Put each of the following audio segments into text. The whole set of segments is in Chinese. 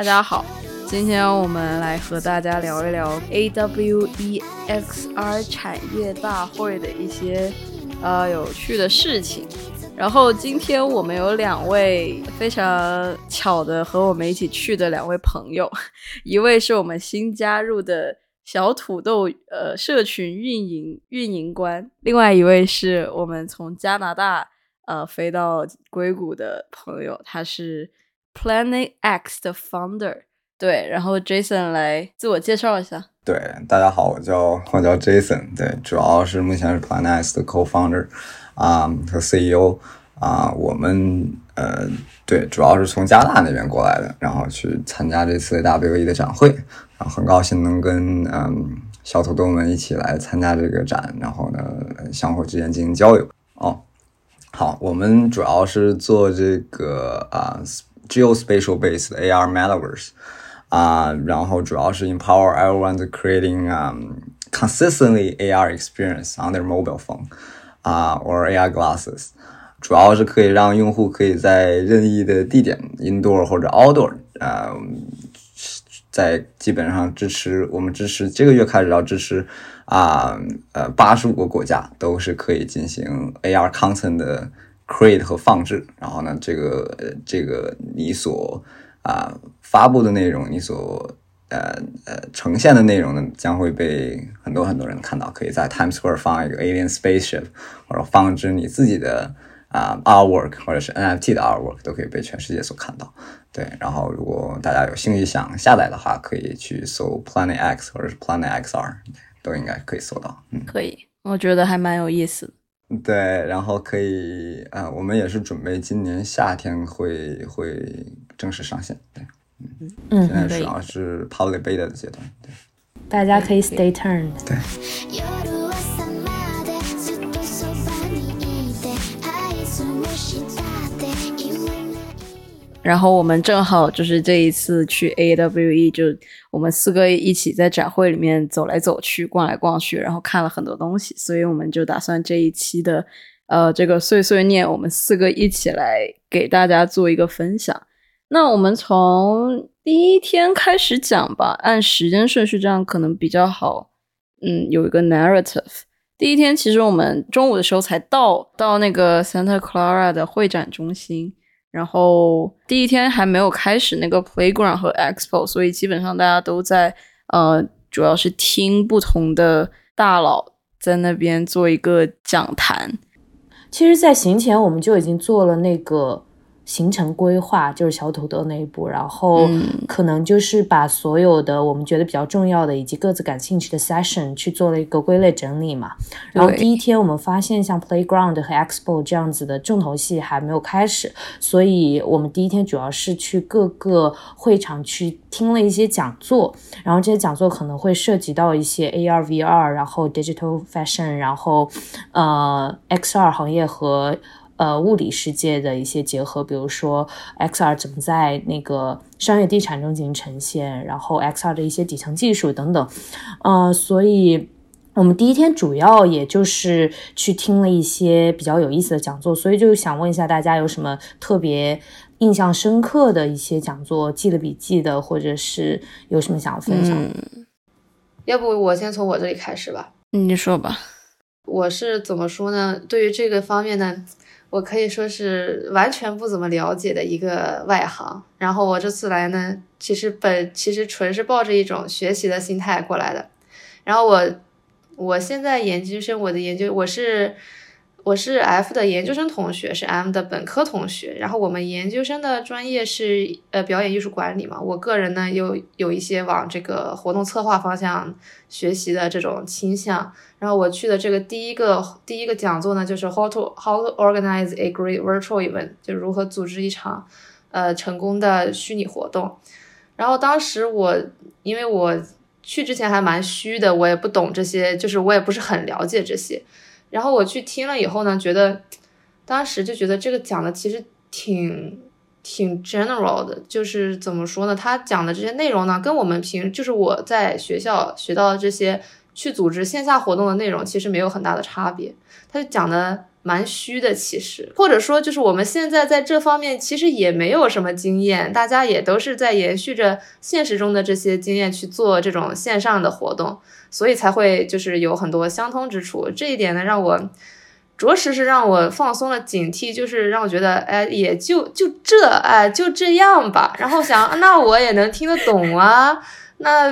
大家好，今天我们来和大家聊一聊 AWE XR 产业大会的一些呃有趣的事情。然后今天我们有两位非常巧的和我们一起去的两位朋友，一位是我们新加入的小土豆呃社群运营运营官，另外一位是我们从加拿大呃飞到硅谷的朋友，他是 Planet X 的 founder。对，然后 Jason 来自我介绍一下。对，大家好，我叫我叫 Jason，对，主要是目前是 Planet X 的 co-founder。啊，和 CEO 啊，我们呃，对，主要是从加拿大那边过来的，然后去参加这次 WE 的展会，然后很高兴能跟嗯小土豆们一起来参加这个展，然后呢，相互之间进行交流。哦，好，我们主要是做这个啊 geospatial based AR metaverse 啊，然后主要是 empower everyone to creating um consistently AR experience on their mobile phone。啊，or AR glasses，主要是可以让用户可以在任意的地点，indoor 或者 outdoor，呃，在基本上支持我们支持这个月开始要支持啊，呃，八十五个国家都是可以进行 AR content 的 create 和放置。然后呢，这个这个你所啊发布的内容，你所呃呃，呈现的内容呢，将会被很多很多人看到。可以在 Times Square 放一个 Alien Spaceship，或者放置你自己的啊 artwork，或者是 NFT 的 artwork，都可以被全世界所看到。对，然后如果大家有兴趣想下载的话，可以去搜 Planet X 或者是 Planet XR，都应该可以搜到。嗯，可以，我觉得还蛮有意思的。对，然后可以啊，我们也是准备今年夏天会会正式上线。对。嗯，现在主要是 public beta 的阶段，对，大家可以 stay tuned。对。然后我们正好就是这一次去 AWE，就我们四个一起在展会里面走来走去、逛来逛去，然后看了很多东西，所以我们就打算这一期的呃这个碎碎念，我们四个一起来给大家做一个分享。那我们从第一天开始讲吧，按时间顺序，这样可能比较好。嗯，有一个 narrative。第一天其实我们中午的时候才到到那个 Santa Clara 的会展中心，然后第一天还没有开始那个 playground 和 expo，所以基本上大家都在呃，主要是听不同的大佬在那边做一个讲坛。其实，在行前我们就已经做了那个。行程规划就是小土豆那一步，然后可能就是把所有的我们觉得比较重要的以及各自感兴趣的 session 去做了一个归类整理嘛。然后第一天我们发现像 playground 和 expo 这样子的重头戏还没有开始，所以我们第一天主要是去各个会场去听了一些讲座，然后这些讲座可能会涉及到一些 AR VR，然后 digital fashion，然后呃 XR 行业和。呃，物理世界的一些结合，比如说 XR 怎么在那个商业地产中进行呈现，然后 XR 的一些底层技术等等。呃，所以我们第一天主要也就是去听了一些比较有意思的讲座，所以就想问一下大家有什么特别印象深刻的一些讲座，记了笔记的，或者是有什么想要分享？要不我先从我这里开始吧。你说吧。我是怎么说呢？对于这个方面呢？我可以说是完全不怎么了解的一个外行，然后我这次来呢，其实本其实纯是抱着一种学习的心态过来的。然后我我现在研究生，我的研究我是我是 F 的研究生同学，是 M 的本科同学。然后我们研究生的专业是呃表演艺术管理嘛，我个人呢又有一些往这个活动策划方向学习的这种倾向。然后我去的这个第一个第一个讲座呢，就是 How to How to organize a great virtual event，就如何组织一场呃成功的虚拟活动。然后当时我因为我去之前还蛮虚的，我也不懂这些，就是我也不是很了解这些。然后我去听了以后呢，觉得当时就觉得这个讲的其实挺挺 general 的，就是怎么说呢？他讲的这些内容呢，跟我们平就是我在学校学到的这些。去组织线下活动的内容其实没有很大的差别，他就讲的蛮虚的，其实或者说就是我们现在在这方面其实也没有什么经验，大家也都是在延续着现实中的这些经验去做这种线上的活动，所以才会就是有很多相通之处。这一点呢，让我。着实是让我放松了警惕，就是让我觉得，哎，也就就这，哎，就这样吧。然后想，那我也能听得懂啊。那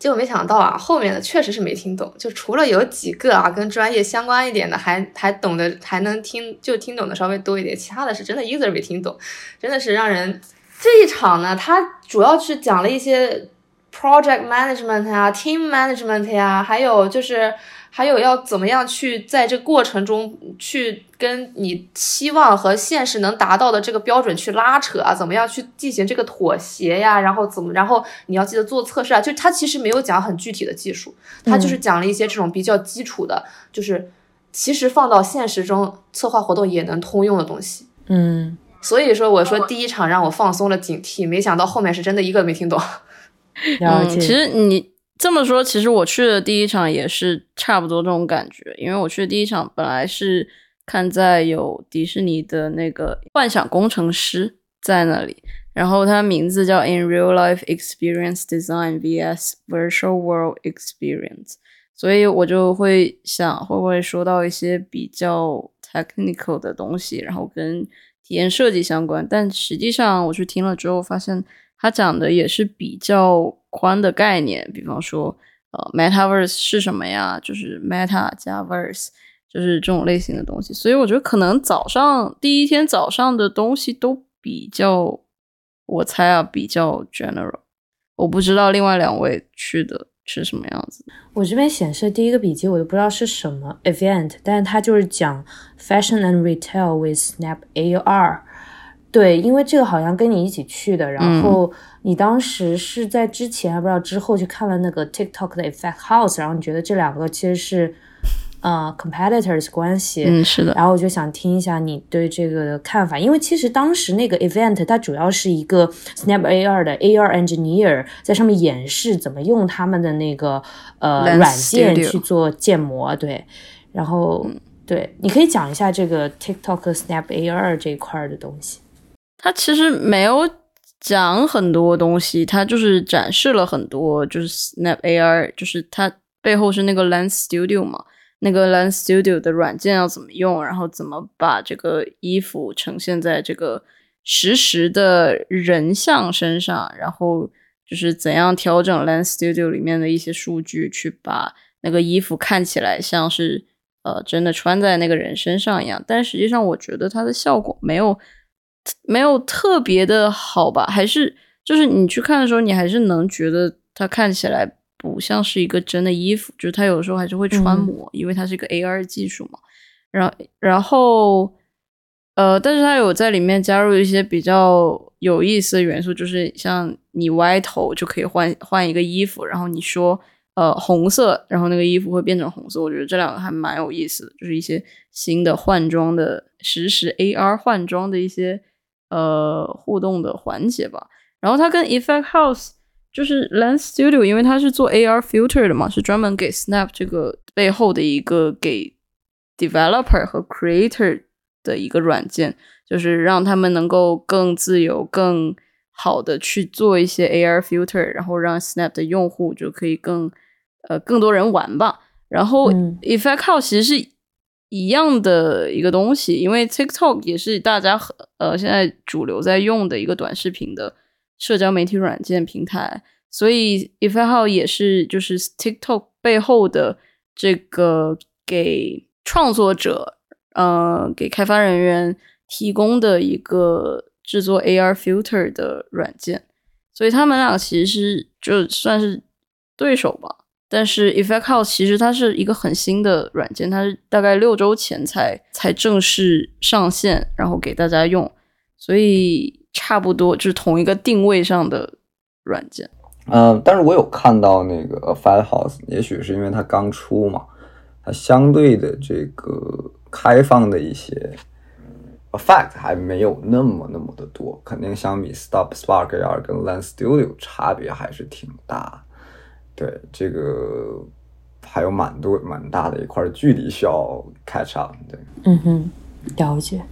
结果没想到啊，后面的确实是没听懂。就除了有几个啊，跟专业相关一点的，还还懂得，还能听，就听懂的稍微多一点。其他的是真的一个字没听懂，真的是让人这一场呢，他主要是讲了一些 project management 啊，team management 呀，还有就是。还有要怎么样去在这过程中去跟你期望和现实能达到的这个标准去拉扯啊？怎么样去进行这个妥协呀？然后怎么？然后你要记得做测试啊！就他其实没有讲很具体的技术，他就是讲了一些这种比较基础的，就是其实放到现实中策划活动也能通用的东西。嗯，所以说我说第一场让我放松了警惕，没想到后面是真的一个没听懂。了解，其实你。这么说，其实我去的第一场也是差不多这种感觉，因为我去的第一场本来是看在有迪士尼的那个幻想工程师在那里，然后它名字叫 In Real Life Experience Design vs Virtual World Experience，所以我就会想会不会说到一些比较 technical 的东西，然后跟体验设计相关，但实际上我去听了之后发现。他讲的也是比较宽的概念，比方说，呃，metaverse 是什么呀？就是 meta 加 verse，就是这种类型的东西。所以我觉得可能早上第一天早上的东西都比较，我猜啊，比较 general。我不知道另外两位去的是什么样子。我这边显示第一个笔记，我都不知道是什么 event，但是它就是讲 fashion and retail with Snap AR。对，因为这个好像跟你一起去的，然后你当时是在之前还不知道之后去看了那个 TikTok 的 Effect House，然后你觉得这两个其实是呃 competitors 关系，嗯，是的。然后我就想听一下你对这个的看法，因为其实当时那个 event 它主要是一个 Snap AR 的 AR engineer 在上面演示怎么用他们的那个呃软件去做建模，对。然后对，你可以讲一下这个 TikTok Snap AR 这一块的东西。他其实没有讲很多东西，他就是展示了很多，就是 Snap AR，就是它背后是那个 Lens Studio 嘛，那个 Lens Studio 的软件要怎么用，然后怎么把这个衣服呈现在这个实时的人像身上，然后就是怎样调整 Lens Studio 里面的一些数据，去把那个衣服看起来像是呃真的穿在那个人身上一样，但实际上我觉得它的效果没有。没有特别的好吧？还是就是你去看的时候，你还是能觉得它看起来不像是一个真的衣服，就是它有时候还是会穿模，因为它是一个 AR 技术嘛。然后，然后，呃，但是它有在里面加入一些比较有意思的元素，就是像你歪头就可以换换一个衣服，然后你说呃红色，然后那个衣服会变成红色。我觉得这两个还蛮有意思的，就是一些新的换装的实时 AR 换装的一些。呃，互动的环节吧。然后它跟 Effect House 就是 Lens Studio，因为它是做 AR filter 的嘛，是专门给 Snap 这个背后的一个给 developer 和 creator 的一个软件，就是让他们能够更自由、更好的去做一些 AR filter，然后让 Snap 的用户就可以更呃更多人玩吧。然后 Effect House 其实是。一样的一个东西，因为 TikTok 也是大家和呃现在主流在用的一个短视频的社交媒体软件平台，所以 Effect House 也是就是 TikTok 背后的这个给创作者呃给开发人员提供的一个制作 AR filter 的软件，所以他们俩其实就算是对手吧。但是 Effect House 其实它是一个很新的软件，它是大概六周前才才正式上线，然后给大家用，所以差不多就是同一个定位上的软件。嗯，但是我有看到那个 Effect House，也许是因为它刚出嘛，它相对的这个开放的一些 Effect 还没有那么那么的多，肯定相比 Stop Spark AR 跟 Lens Studio 差别还是挺大。对这个，还有蛮多蛮大的一块距离需要 catch up。对，嗯哼，了解。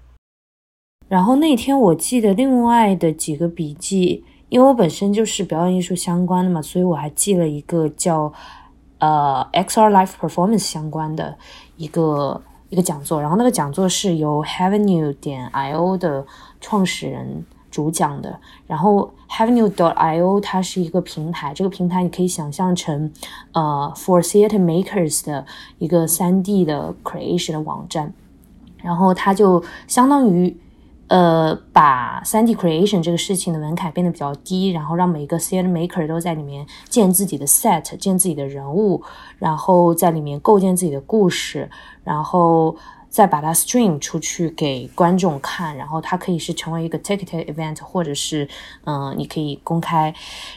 然后那天我记得另外的几个笔记，因为我本身就是表演艺术相关的嘛，所以我还记了一个叫呃 XR Life Performance 相关的一个一个讲座。然后那个讲座是由 Havenue 点 io 的创始人。主讲的，然后 HaveNew.io 它是一个平台，这个平台你可以想象成呃 For Theater Makers 的一个三 D 的 creation 的网站，然后它就相当于呃把三 D creation 这个事情的门槛变得比较低，然后让每一个 Theater Maker 都在里面建自己的 set，建自己的人物，然后在里面构建自己的故事，然后。再把它 stream 出去给观众看，然后它可以是成为一个 ticketed event，或者是嗯，你可以公开。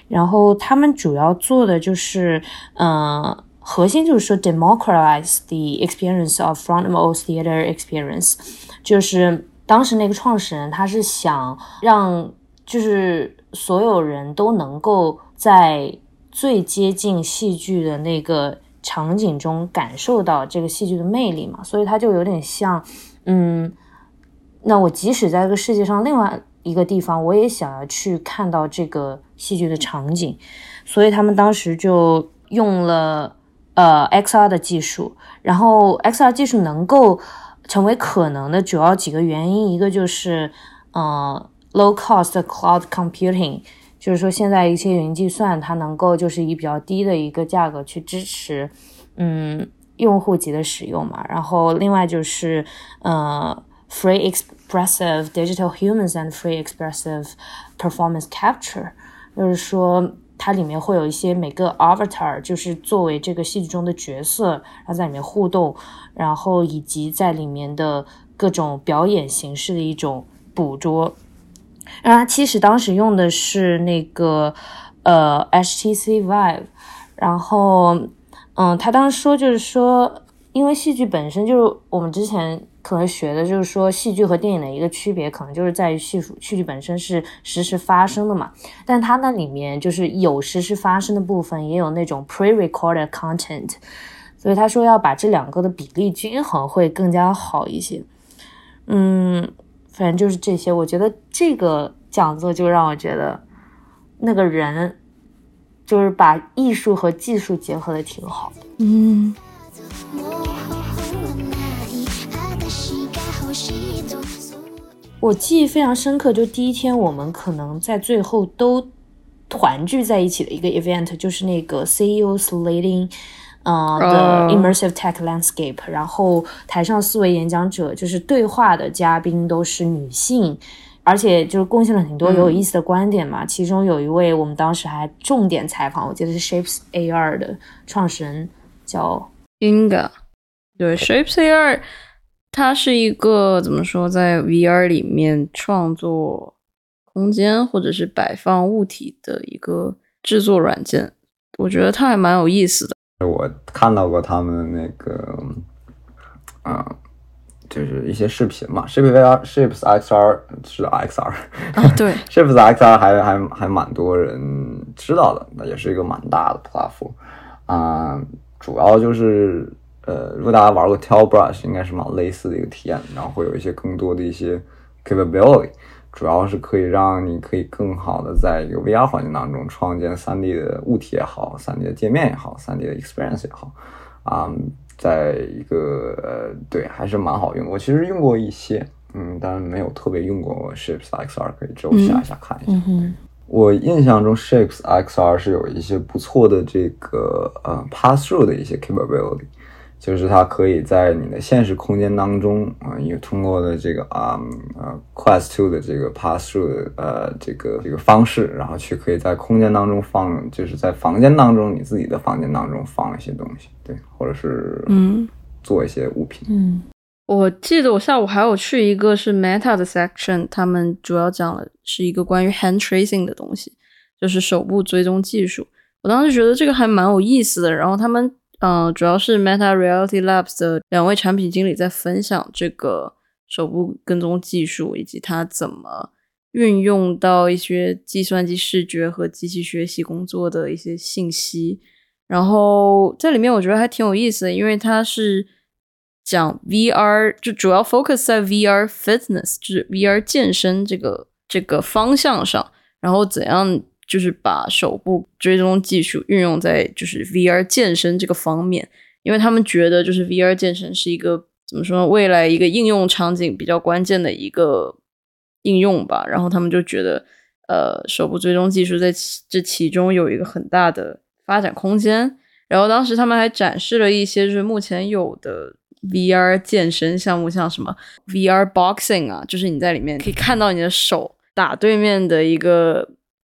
然后他们主要做的就是，嗯，核心就是说 democratize the experience of front row theater experience。就是当时那个创始人他是想让，就是所有人都能够在最接近戏剧的那个。场景中感受到这个戏剧的魅力嘛，所以它就有点像，嗯，那我即使在这个世界上另外一个地方，我也想要去看到这个戏剧的场景，所以他们当时就用了呃 XR 的技术，然后 XR 技术能够成为可能的主要几个原因，一个就是呃 low cost cloud computing。就是说，现在一些云计算它能够就是以比较低的一个价格去支持，嗯，用户级的使用嘛。然后另外就是，呃，free expressive digital humans and free expressive performance capture，就是说它里面会有一些每个 avatar，就是作为这个戏剧中的角色，然后在里面互动，然后以及在里面的各种表演形式的一种捕捉。然后他其实当时用的是那个呃 HTC Vive，然后嗯，他当时说就是说，因为戏剧本身就是我们之前可能学的，就是说戏剧和电影的一个区别，可能就是在于戏戏剧本身是实时发生的嘛，但它那里面就是有实时发生的部分，也有那种 pre-recorded content，所以他说要把这两个的比例均衡会更加好一些，嗯。反正就是这些，我觉得这个讲座就让我觉得那个人就是把艺术和技术结合的挺好的。嗯，我记忆非常深刻，就第一天我们可能在最后都团聚在一起的一个 event，就是那个 CEO slating。呃的 immersive tech landscape，然后台上四位演讲者就是对话的嘉宾都是女性，而且就是贡献了很多有意思的观点嘛。其中有一位我们当时还重点采访，我记得是 Shapes AR 的创始人叫 Inga。对，Shapes AR，它是一个怎么说，在 VR 里面创作空间或者是摆放物体的一个制作软件。我觉得它还蛮有意思的。我看到过他们那个，啊，就是一些视频嘛，Ship VR、Ships XR 是 XR，啊对，Ships XR 还还还蛮多人知道的，那也是一个蛮大的 platform，啊，主要就是呃，如果大家玩过 Tell Brush，应该是蛮类似的一个体验，然后会有一些更多的一些 capability。主要是可以让你可以更好的在一个 VR 环境当中创建 3D 的物体也好，3D 的界面也好，3D 的 experience 也好，啊，在一个呃，对，还是蛮好用。我其实用过一些，嗯，但没有特别用过 Shapes XR，可以之后下一下看一下。我印象中 Shapes XR 是有一些不错的这个呃 pass through 的一些 capability。就是它可以在你的现实空间当中啊，也通过的这个啊呃 Quest Two 的这个 Pass Through 的呃这个这个方式，然后去可以在空间当中放，就是在房间当中你自己的房间当中放一些东西，对，或者是嗯做一些物品。嗯，我记得我下午还有去一个是 Meta 的 section，他们主要讲的是一个关于 Hand Tracing 的东西，就是手部追踪技术。我当时觉得这个还蛮有意思的，然后他们。嗯，主要是 Meta Reality Labs 的两位产品经理在分享这个手部跟踪技术，以及它怎么运用到一些计算机视觉和机器学习工作的一些信息。然后这里面我觉得还挺有意思的，因为它是讲 VR，就主要 focus 在 VR fitness，就是 VR 健身这个这个方向上，然后怎样就是把手部追踪技术运用在就是 VR 健身这个方面，因为他们觉得就是 VR 健身是一个怎么说呢，未来一个应用场景比较关键的一个应用吧，然后他们就觉得。呃，手部追踪技术在这其中有一个很大的发展空间。然后当时他们还展示了一些就是目前有的 VR 健身项目，像什么 VR boxing 啊，就是你在里面可以看到你的手打对面的一个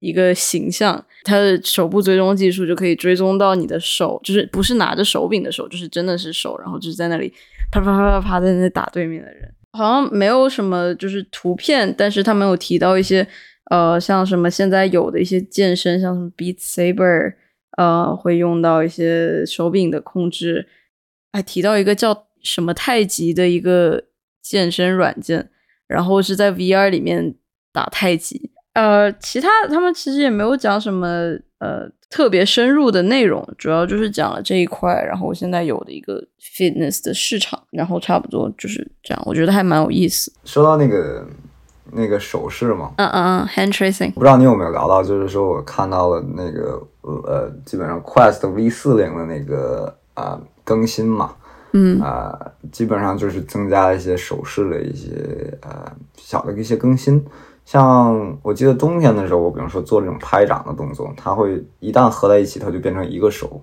一个形象，它的手部追踪技术就可以追踪到你的手，就是不是拿着手柄的手，就是真的是手，然后就是在那里啪啪啪啪啪在那打对面的人。好像没有什么就是图片，但是他们有提到一些。呃，像什么现在有的一些健身，像什么 Beat Saber，呃，会用到一些手柄的控制，还提到一个叫什么太极的一个健身软件，然后是在 VR 里面打太极。呃，其他他们其实也没有讲什么呃特别深入的内容，主要就是讲了这一块，然后现在有的一个 fitness 的市场，然后差不多就是这样，我觉得还蛮有意思。说到那个。那个手势嘛，嗯嗯嗯，hand tracing，不知道你有没有聊到，就是说我看到了那个呃，基本上 Quest V 四零的那个啊更新嘛，嗯啊，基本上就是增加了一些手势的一些呃小的一些更新，像我记得冬天的时候，我比如说做这种拍掌的动作，它会一旦合在一起，它就变成一个手。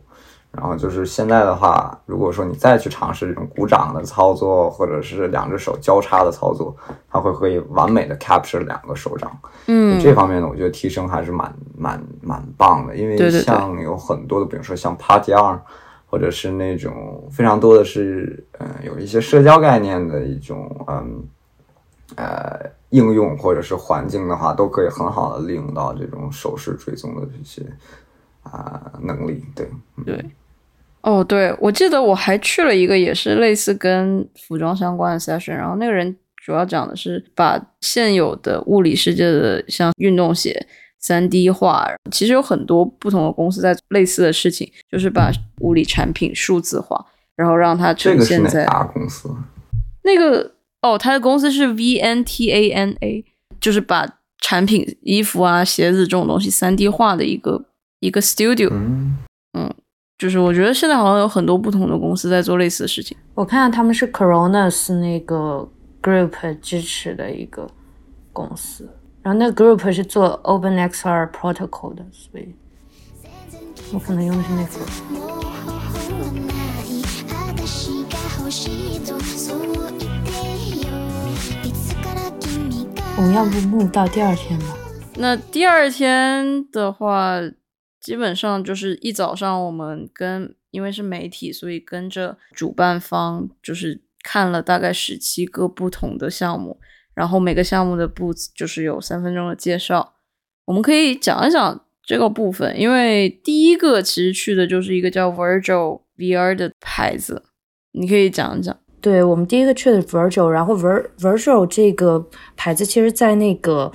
然后就是现在的话，如果说你再去尝试这种鼓掌的操作，或者是两只手交叉的操作，它会可以完美的 capture 两个手掌。嗯，这方面呢，我觉得提升还是蛮蛮蛮棒的。因为像有很多的，比如说像 Party 二或者是那种非常多的是，嗯，有一些社交概念的一种，嗯，呃，应用或者是环境的话，都可以很好的利用到这种手势追踪的这些啊能力。对，对。哦，对，我记得我还去了一个也是类似跟服装相关的 session，然后那个人主要讲的是把现有的物理世界的像运动鞋三 D 化，其实有很多不同的公司在类似的事情，就是把物理产品数字化，然后让它呈现在大公司。那个哦，他的公司是 VNTANA，就是把产品衣服啊、鞋子这种东西三 D 化的一个一个 studio。嗯。就是我觉得现在好像有很多不同的公司在做类似的事情。我看到他们是 Coronas 那个 group 支持的一个公司，然后那个 group 是做 OpenXR protocol 的，所以我可能用的是那个。我们要不录到第二天吧？那第二天的话。基本上就是一早上，我们跟因为是媒体，所以跟着主办方就是看了大概十七个不同的项目，然后每个项目的 booth 就是有三分钟的介绍。我们可以讲一讲这个部分，因为第一个其实去的就是一个叫 Virgil VR 的牌子，你可以讲一讲。对我们第一个去的 Virtual，然后 Vir Virgil 这个牌子其实在那个。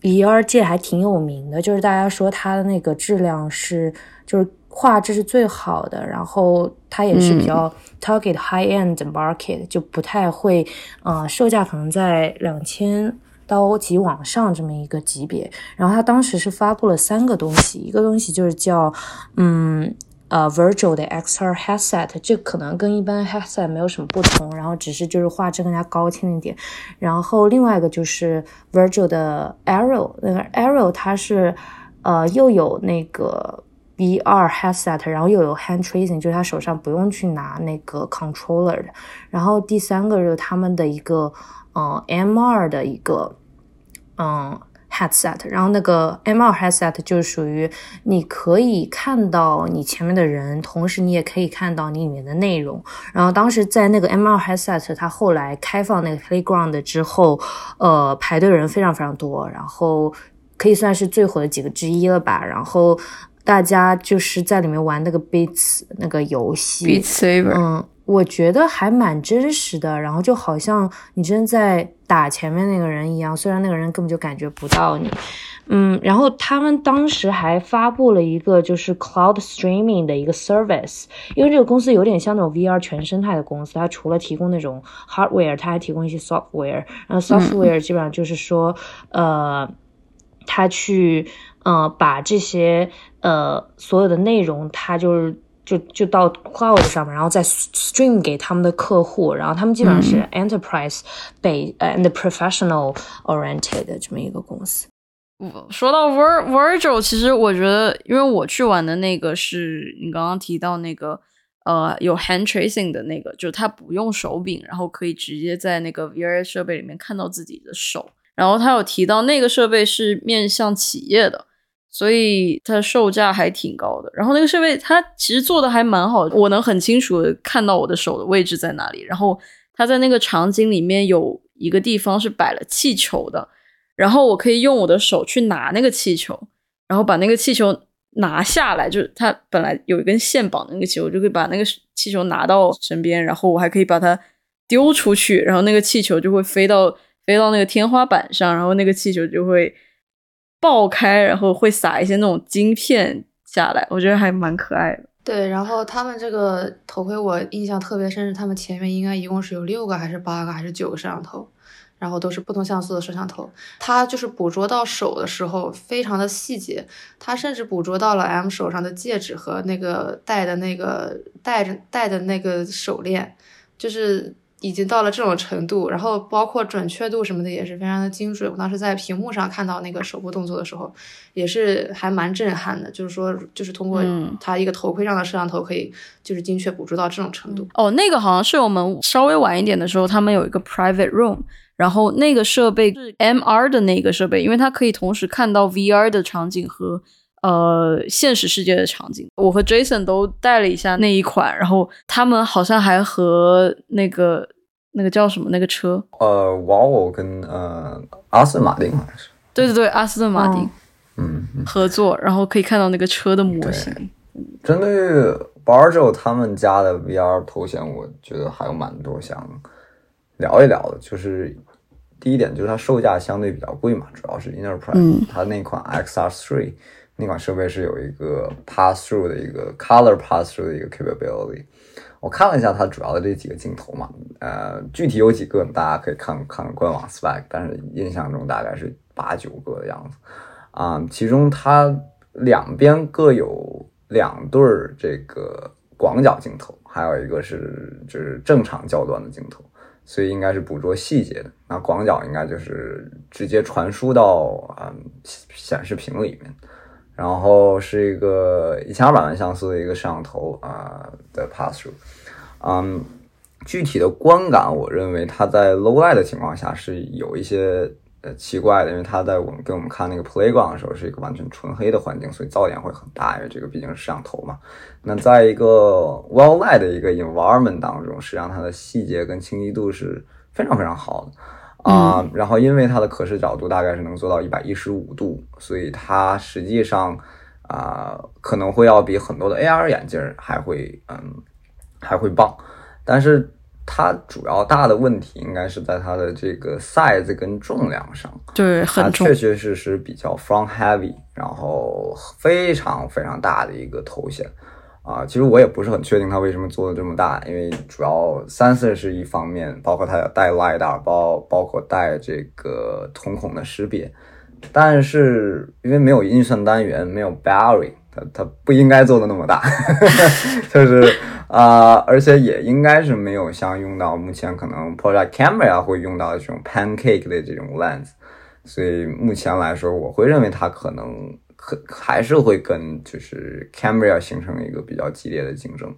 VR 界还挺有名的，就是大家说它的那个质量是，就是画质是最好的，然后它也是比较 target high end market，就不太会，呃，售价可能在两千刀及往上这么一个级别。然后它当时是发布了三个东西，一个东西就是叫，嗯。呃，Virtual 的 XR headset，这可能跟一般 headset 没有什么不同，然后只是就是画质更加高清一点。然后另外一个就是 Virtual 的 Arrow，那个 Arrow 它是呃又有那个 VR headset，然后又有 hand tracing，就是他手上不用去拿那个 controller 的。然后第三个是他们的一个嗯 MR 的一个嗯。headset，然后那个 MR headset 就属于你可以看到你前面的人，同时你也可以看到你里面的内容。然后当时在那个 MR headset，它后来开放那个 playground 之后，呃，排队人非常非常多，然后可以算是最火的几个之一了吧。然后大家就是在里面玩那个 Beats 那个游戏，Beat Saber，嗯。我觉得还蛮真实的，然后就好像你真在打前面那个人一样，虽然那个人根本就感觉不到你。嗯，然后他们当时还发布了一个就是 cloud streaming 的一个 service，因为这个公司有点像那种 VR 全生态的公司，它除了提供那种 hardware，它还提供一些 software，然后 software 基本上就是说，呃，它去呃把这些呃所有的内容，它就是就就到 cloud 上面，然后再 stream 给他们的客户，然后他们基本上是 enterprise 被呃 and professional oriented 的这么一个公司。说到 Vir Virtual，其实我觉得，因为我去玩的那个是你刚刚提到那个，呃，有 hand tracing 的那个，就是它不用手柄，然后可以直接在那个 VR 设备里面看到自己的手。然后他有提到那个设备是面向企业的，所以它售价还挺高的。然后那个设备它其实做的还蛮好，我能很清楚的看到我的手的位置在哪里。然后它在那个场景里面有一个地方是摆了气球的。然后我可以用我的手去拿那个气球，然后把那个气球拿下来，就是它本来有一根线绑那个气球，我就可以把那个气球拿到身边，然后我还可以把它丢出去，然后那个气球就会飞到飞到那个天花板上，然后那个气球就会爆开，然后会撒一些那种晶片下来，我觉得还蛮可爱的。对，然后他们这个头盔我印象特别深，是他们前面应该一共是有六个还是八个还是九个摄像头。然后都是不同像素的摄像头，它就是捕捉到手的时候非常的细节，它甚至捕捉到了 M 手上的戒指和那个戴的那个戴着戴的那个手链，就是已经到了这种程度。然后包括准确度什么的也是非常的精准。我当时在屏幕上看到那个手部动作的时候，也是还蛮震撼的。就是说，就是通过它一个头盔上的摄像头可以就是精确捕捉到这种程度。哦，那个好像是我们稍微晚一点的时候，他们有一个 private room。然后那个设备是 MR 的那个设备，因为它可以同时看到 VR 的场景和呃现实世界的场景。我和 Jason 都带了一下那一款，然后他们好像还和那个那个叫什么那个车，呃，Volvo 跟呃阿斯顿马丁好像是，对对对，阿斯顿马丁，嗯，合作，然后可以看到那个车的模型。针对 Barjo 他们家的 VR 头显，我觉得还有蛮多想聊一聊的，就是。第一点就是它售价相对比较贵嘛，主要是 Enterprise，它那款 XR3 那款设备是有一个 Pass Through 的一个 Color Pass Through 的一个 capability。我看了一下它主要的这几个镜头嘛，呃，具体有几个大家可以看看官网 spec，但是印象中大概是八九个的样子啊。其中它两边各有两对儿这个广角镜头，还有一个是就是正常焦段的镜头。所以应该是捕捉细节的，那广角应该就是直接传输到嗯显示屏里面，然后是一个一千二百万像素的一个摄像头啊的 pass through，嗯，具体的观感，我认为它在 low light 的情况下是有一些。呃，奇怪的，因为它在我们给我们看那个 playground 的时候是一个完全纯黑的环境，所以噪点会很大，因为这个毕竟是摄像头嘛。那在一个 well light 的一个 environment 当中，实际上它的细节跟清晰度是非常非常好的啊。然后因为它的可视角度大概是能做到一百一十五度，所以它实际上啊可能会要比很多的 AR 眼镜还会嗯还会棒，但是。它主要大的问题应该是在它的这个 size 跟重量上，对，很重，确确实实比较 front heavy，然后非常非常大的一个头显啊。其实我也不是很确定它为什么做的这么大，因为主要 sensor 是一方面，包括它要带 lidar，包包括带这个瞳孔的识别，但是因为没有运算单元，没有 battery，它它不应该做的那么大，就是。啊，而且也应该是没有像用到目前可能 Project Camera 会用到的这种 Pancake 的这种 lens，所以目前来说，我会认为它可能可还是会跟就是 Camera 形成一个比较激烈的竞争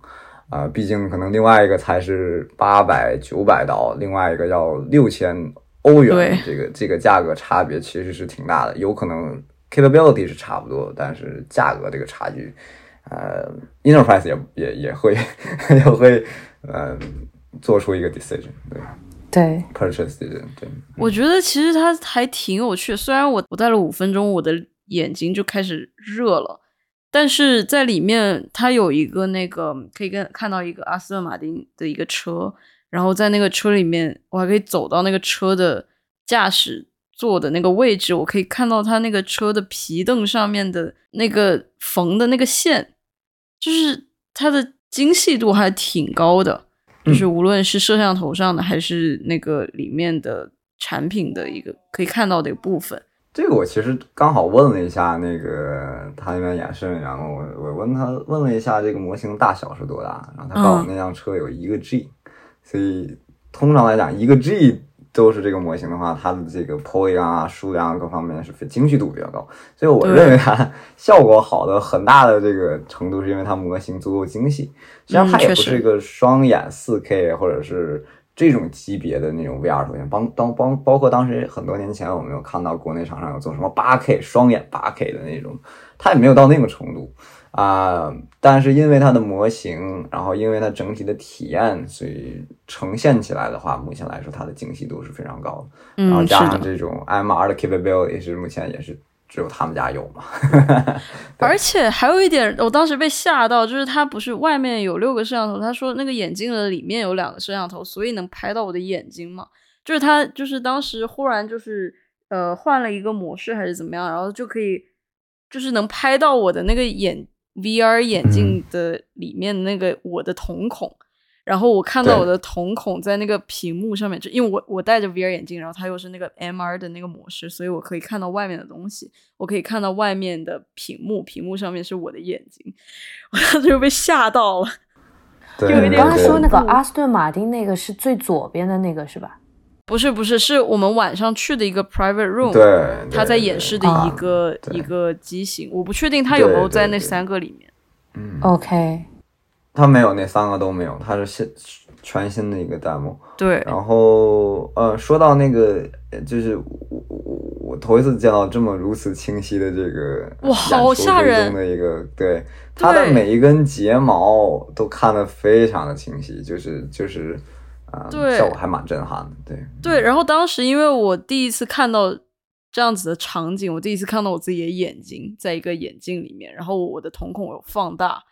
啊，毕竟可能另外一个才是八百九百刀，另外一个要六千欧元，这个这个价格差别其实是挺大的，有可能 capability 是差不多，但是价格这个差距。呃，enterprise 也也也会也会呃做出一个 decision，对对，purchase decision，对。我觉得其实它还挺有趣，虽然我我带了五分钟，我的眼睛就开始热了，但是在里面它有一个那个可以跟看到一个阿斯顿马丁的一个车，然后在那个车里面，我还可以走到那个车的驾驶座的那个位置，我可以看到它那个车的皮凳上面的那个缝的那个线，就是它的精细度还挺高的，就是无论是摄像头上的还是那个里面的产品的一个可以看到的一个部分。这个我其实刚好问了一下那个他那边演示，然后我我问他问了一下这个模型大小是多大，然后他告诉我那辆车有一个 G，、所以通常来讲一个 G 都是这个模型的话，它的这个 polygon 啊数量各方面是非精细度比较高，所以我认为它效果好的很大的这个程度是因为它模型足够精细，实际上它也不是一个双眼四 K 或者是。这种级别的那种 VR 头像，帮当帮包括当时很多年前，我们有看到国内厂商有做什么 8K 双眼 8K 的那种，它也没有到那个程度啊、但是因为它的模型，然后因为它整体的体验，所以呈现起来的话，目前来说它的精细度是非常高的。然后加上。这种 MR 的 capability 是目前也是只有他们家有嘛。而且还有一点，我当时被吓到，就是它不是外面有六个摄像头，他说那个眼镜的里面有两个摄像头，所以能拍到我的眼睛嘛？就是他就是当时忽然就是呃换了一个模式还是怎么样，然后就可以就是能拍到我的那个眼 VR 眼镜的里面那个我的瞳孔。然后我看到我的瞳孔在那个屏幕上面，就因为我我戴着 VR 眼镜，然后它又是那个 MR 的那个模式，所以我可以看到外面的东西，我可以看到外面的屏幕，屏幕上面是我的眼睛，我当时就被吓到了。对，有点你刚刚说那个阿斯顿马丁那个是最左边的那个是吧？不是不是，是我们晚上去的一个 private room，对，他在演示的一啊个、对一个机型，我不确定他有没有在那三个里面。嗯，OK，他没有那三个都没有，它是新全新的一个弹幕。对，然后呃，说到那个，呃就是我我我我头一次见到这么如此清晰的这个哇好吓人。的一个，对它的每一根睫毛都看得非常的清晰，就是就是啊、呃对。效果还蛮震撼的，对。对，然后当时因为我第一次看到这样子的场景，我第一次看到我自己的眼睛在一个眼镜里面，然后我的瞳孔有放大，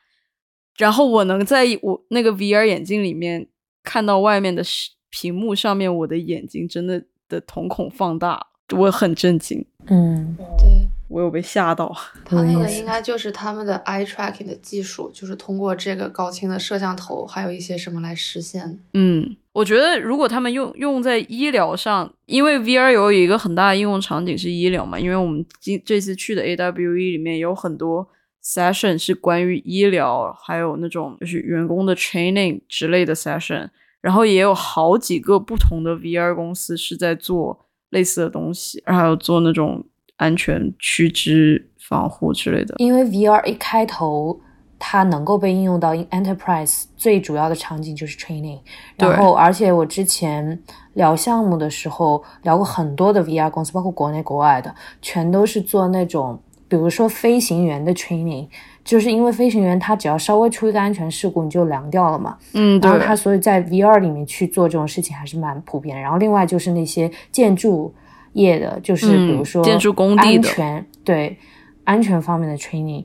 然后我能在我那个 VR 眼镜里面看到外面的视屏幕上面我的眼睛真的的瞳孔放大，我很震惊，嗯，对，我有被吓到。它那个应该就是他们的 eye tracking 的技术，就是通过这个高清的摄像头，还有一些什么来实现。嗯，我觉得如果他们用用在医疗上，因为 VR 有一个很大的应用场景是医疗嘛，因为我们今这次去的 AWE 里面有很多 session 是关于医疗，还有那种就是员工的 training 之类的 session，然后也有好几个不同的 VR 公司是在做类似的东西，还有做那种安全须知防护之类的。因为 VR 一开头它能够被应用到 enterprise 最主要的场景就是 training，对然后而且我之前聊项目的时候聊过很多的 VR 公司，包括国内国外的，全都是做那种比如说飞行员的 training，就是因为飞行员他只要稍微出一个安全事故你就凉掉了嘛，嗯，对然后，他所以在 VR 里面去做这种事情还是蛮普遍的。然后另外就是那些建筑业的，就是比如嗯说建筑工地的安全对安全方面的 training，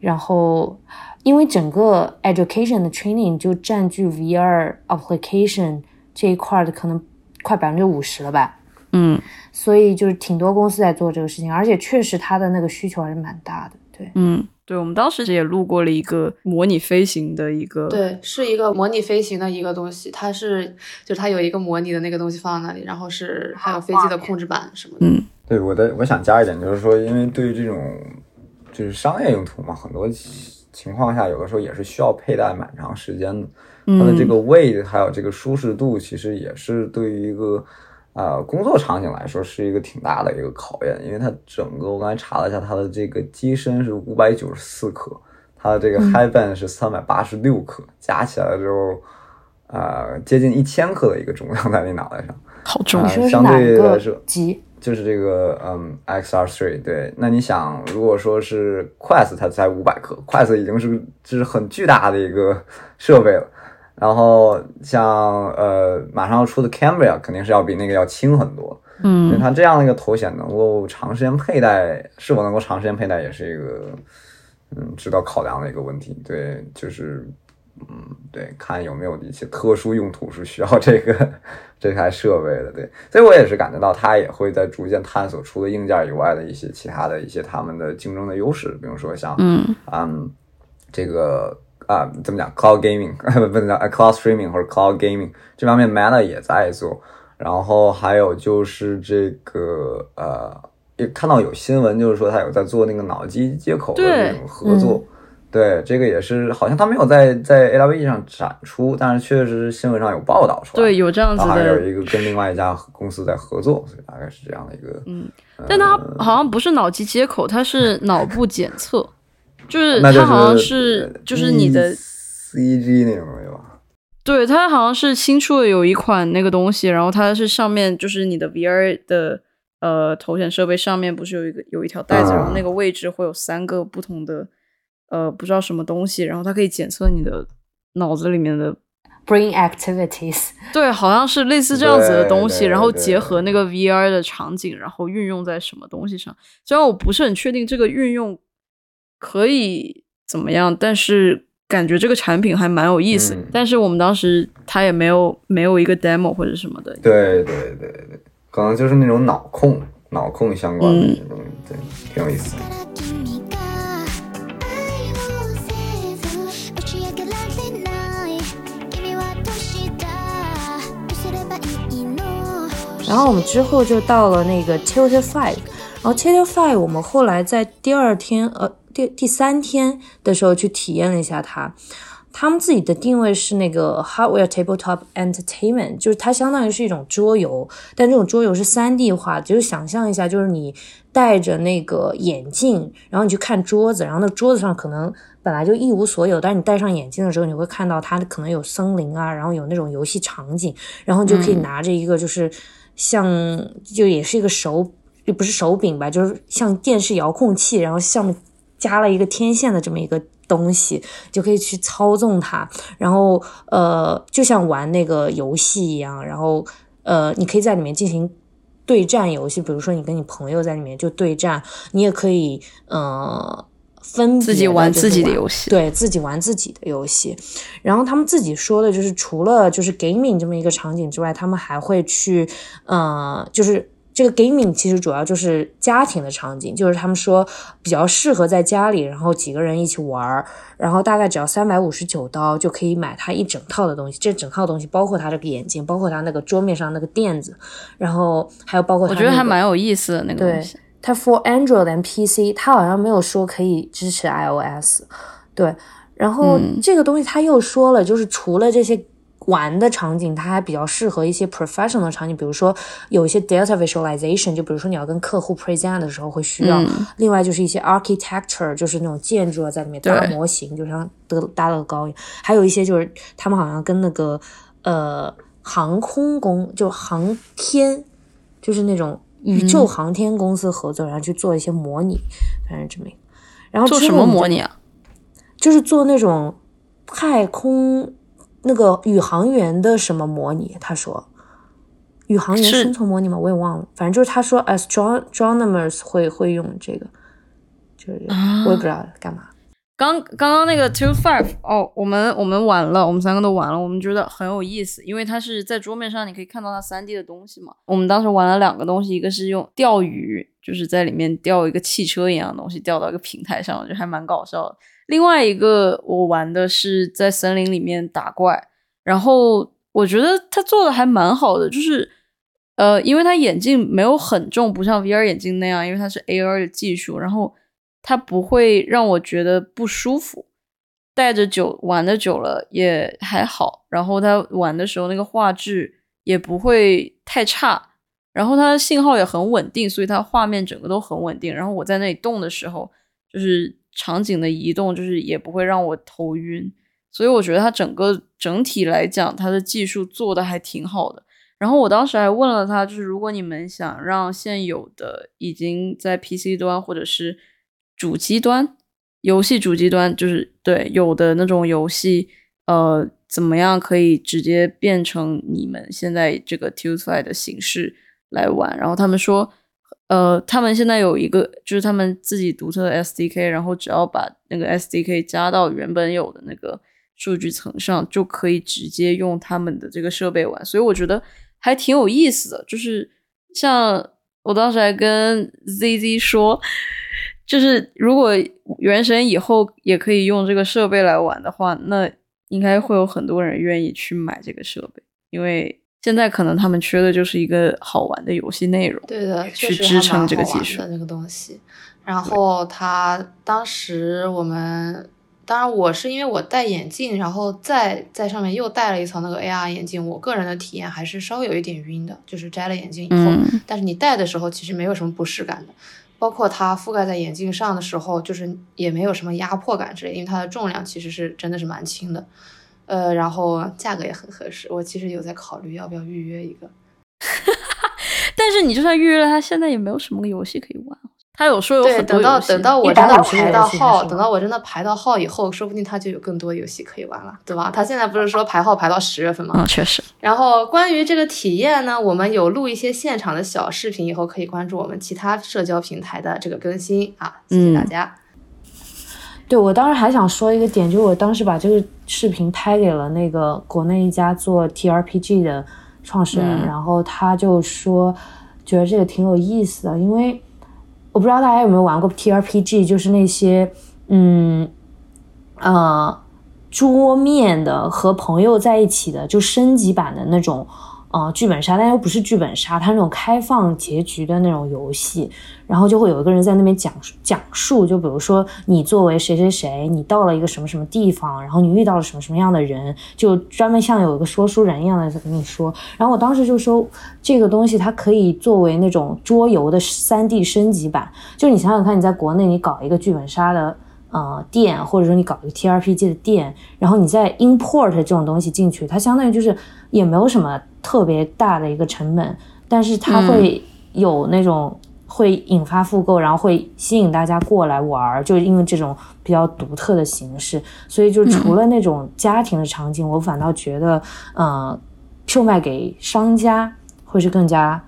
然后因为整个 education 的 training 就占据 VR application 这一块的可能快百分之五十了吧。嗯所以就是挺多公司在做这个事情，而且确实它的那个需求还是蛮大的。对，嗯，对，我们当时也录过了一个模拟飞行的一个，对，是一个模拟飞行的一个东西，它是就是它有一个模拟的那个东西放在那里，然后是还有飞机的控制板什么的。嗯对，我的我想加一点，就是说，因为对于这种就是商业用途嘛，很多情情况下，有的时候也是需要佩戴蛮长时间的。它的这个 weight 还有这个舒适度，其实也是对于一个呃工作场景来说是一个挺大的一个考验，因为它整个我刚才查了一下，它的这个机身是五百九十四克，它的这个 high band 是三百八十六克，加起来之后，呃，接近一千克的一个重量在你脑袋上。好重相对来说级？就是这个嗯，XR3 对，那你想，如果说是 Quest 它才五百克，Quest 已经是就是很巨大的一个设备了。然后像呃马上要出的 Cambria 肯定是要比那个要轻很多，因为嗯它这样的一个头显能够长时间佩戴，是否能够长时间佩戴也是一个嗯值得考量的一个问题。对，就是嗯，对，看有没有一些特殊用途是需要这个 这台设备的，对，所以我也是感觉到它也会在逐渐探索除了硬件以外的一些其他的一些他们的竞争的优势，比如说像嗯。嗯这个啊怎么讲 cloud gaming 不不能讲 cloud streaming 或者 cloud gaming 这方面 Meta 也在做，然后还有就是这个呃也看到有新闻就是说他有在做那个脑机接口的对那种合作。对，这个也是，好像他没有在在 A W E 上展出，但是确实新闻上有报道出来。对，有这样子然后还有的，一个跟另外一家公司在合作，所以大概是这样的一个。嗯，但它好像不是脑机接口，它是脑部检测，就是它好像是是就是你的 CG 那种对吧？对，它好像是新出的有一款那个东西，然后它是上面就是你的 VR 的呃头显设备上面不是有一个有一条带子，啊然后那个位置会有三个不同的呃不知道什么东西，然后它可以检测你的脑子里面的 brain activities，对，好像是类似这样子的东西，然后结合那个 VR 的场景，然后运用在什么东西上。虽然我不是很确定这个运用可以怎么样，但是感觉这个产品还蛮有意思。嗯但是我们当时它也没有没有一个 demo 或者什么的。对对对对，可能就是那种脑控、脑控相关的嗯那种东西，对，挺有意思的。打ち上げられない君はどうしたどうすればいいの然后我们之后就到了那个 Tilted Five，然后 Tilted Five 我们后来在第二天呃 第第三天的时候去体验了一下它。他们自己的定位是那个 hardware tabletop entertainment，就是它相当于是一种桌游，但这种桌游是三 D 化，就是想象一下，就是你戴着那个眼镜，然后你去看桌子，然后那桌子上可能本来就一无所有，但是你戴上眼镜的时候，你会看到它可能有森林啊，然后有那种游戏场景，然后你就可以拿着一个就是像就也是一个手，就不是手柄吧，就是像电视遥控器，然后上面加了一个天线的这么一个东西，就可以去操纵它，然后呃，就像玩那个游戏一样，然后呃，你可以在里面进行对战游戏，比如说你跟你朋友在里面就对战，你也可以呃分别自己玩自己的游戏对自己玩自己的游戏。然后他们自己说的就是，除了就是 gaming 这么一个场景之外，他们还会去呃，就是。这个 gaming 其实主要就是家庭的场景，就是他们说比较适合在家里，然后几个人一起玩儿，然后大概只要三百五十九刀就可以买它一整套的东西。这整套东西包括它这个眼镜，包括它那个桌面上那个垫子，然后还有包括它、我那个、觉得还蛮有意思的那个东对西。，它 for Android and PC，它好像没有说可以支持 iOS。对，然后嗯这个东西他又说了，就是除了这些玩的场景，它还比较适合一些 professional 的场景，比如说有一些 data visualization，就比如说你要跟客户 present 的时候会需要。嗯另外就是一些 architecture，就是那种建筑啊，在里面搭对模型，就像得搭乐高一样。还有一些就是他们好像跟那个呃航空公就航天，就是那种宇嗯宙航天公司合作，然后去做一些模拟，反正这么一个。然后做什么模拟啊？就是做那种太空那个宇航员的什么模拟。他说，宇航员生存模拟吗？我也忘了，反正就是他说 astronomers 会会用这个，就是啊我也不知道干嘛。刚刚刚那个 Two Five 哦，我们我们玩了，我们三个都玩了，我们觉得很有意思，因为它是在桌面上，你可以看到它三 D 的东西嘛。我们当时玩了两个东西，一个是用钓鱼，就是在里面钓一个汽车一样的东西，钓到一个平台上，我觉得还蛮搞笑的。另外一个我玩的是在森林里面打怪，然后我觉得他做的还蛮好的，就是呃，因为它眼镜没有很重，不像 VR 眼镜那样，因为它是 AR 的技术，然后它不会让我觉得不舒服。戴着久玩的久了也还好，然后它玩的时候那个画质也不会太差，然后它的信号也很稳定，所以它画面整个都很稳定。然后我在那里动的时候，就是场景的移动，就是也不会让我头晕。所以我觉得它整个整体来讲，它的技术做的还挺好的。然后我当时还问了他，就是如果你们想让现有的已经在 PC 端或者是主机端游戏主机端，就是对有的那种游戏，呃，怎么样可以直接变成你们现在这个 t u s f y 的形式来玩？然后他们说，呃，他们现在有一个就是他们自己独特的 SDK，然后只要把那个 SDK 加到原本有的那个数据层上，就可以直接用他们的这个设备玩，所以我觉得还挺有意思的。就是像我当时还跟 ZZ 说，就是如果原神以后也可以用这个设备来玩的话，那应该会有很多人愿意去买这个设备，因为现在可能他们缺的就是一个好玩的游戏内容。对的，去支撑这个技术的那个东西。然后他当时我们，当然我是因为我戴眼镜，然后再在上面又戴了一层那个 AR 眼镜，我个人的体验还是稍微有一点晕的，就是摘了眼镜以后，嗯但是你戴的时候其实没有什么不适感的。包括它覆盖在眼镜上的时候，就是也没有什么压迫感之类，因为它的重量其实是真的是蛮轻的，呃，然后价格也很合适。我其实有在考虑要不要预约一个。但是你就算预约了，它现在也没有什么游戏可以玩。他有说有等到等到我真的排到号，等到我真的排到号以后，说不定他就有更多游戏可以玩了，对吧？他现在不是说排号排到十月份吗？嗯，确实，然后关于这个体验呢，我们有录一些现场的小视频，以后可以关注我们其他社交平台的这个更新啊，谢谢大嗯家。对我当时还想说一个点，就是我当时把这个视频拍给了那个国内一家做 TRPG 的创始人，嗯然后他就说觉得这个挺有意思的，因为我不知道大家有没有玩过 TRPG，就是那些嗯呃桌面的和朋友在一起的，就升级版的那种。呃，剧本杀，但又不是剧本杀，它那种开放结局的那种游戏，然后就会有一个人在那边讲讲述，就比如说你作为谁谁谁，你到了一个什么什么地方，然后你遇到了什么什么样的人，就专门像有一个说书人一样的在跟你说。然后我当时就说，这个东西它可以作为那种桌游的三 D 升级版，就你想想看，你在国内你搞一个剧本杀的。呃，店或者说你搞一个 TRPG 的店，然后你再 import 这种东西进去，它相当于就是也没有什么特别大的一个成本，但是它会有那种会引发复购，然后会吸引大家过来玩儿，就是因为这种比较独特的形式，所以就除了那种家庭的场景，我反倒觉得，呃，售卖给商家会是更加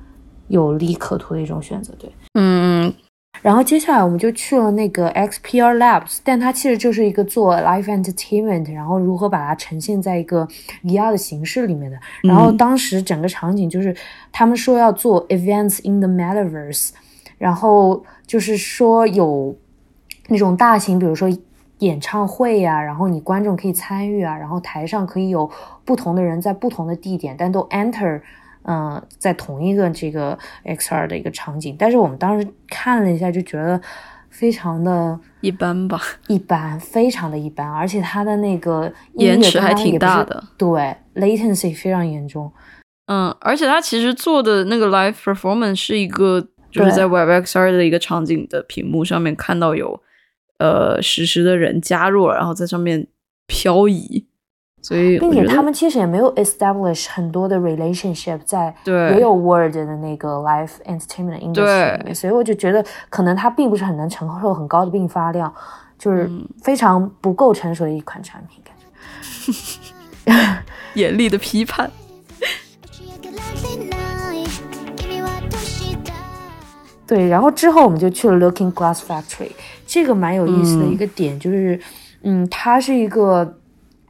有利可图的一种选择，对。嗯，然后接下来我们就去了那个 XPR Labs，但它其实就是一个做 live entertainment，然后如何把它呈现在一个 VR 的形式里面的。然后当时整个场景就是他们说要做 events in the metaverse，然后就是说有那种大型，比如说演唱会呀、然后你观众可以参与啊，然后台上可以有不同的人在不同的地点，但都 enter。嗯，在同一个这个 XR 的一个场景，但是我们当时看了一下，就觉得非常的一般吧，一般，非常的一般，而且它的那个延迟还挺大的，对，latency 非常严重。嗯，而且它其实做的那个 live performance 是一个，就是在 WebXR 的一个场景的屏幕上面看到有呃实时的人加入了，然后在上面漂移，所以并且我觉得他们其实也没有 establish 很多的 relationship 在对也有 word 的那个 live entertainment industry 对里面，所以我就觉得可能它并不是很能承受很高的并发量，就是嗯非常不够成熟的一款产品，感觉。严厉的批判。打ち上げられない君はどうした对，然后之后我们就去了 Looking Glass Factory，这个蛮有意思的嗯一个点就是，嗯，它是一个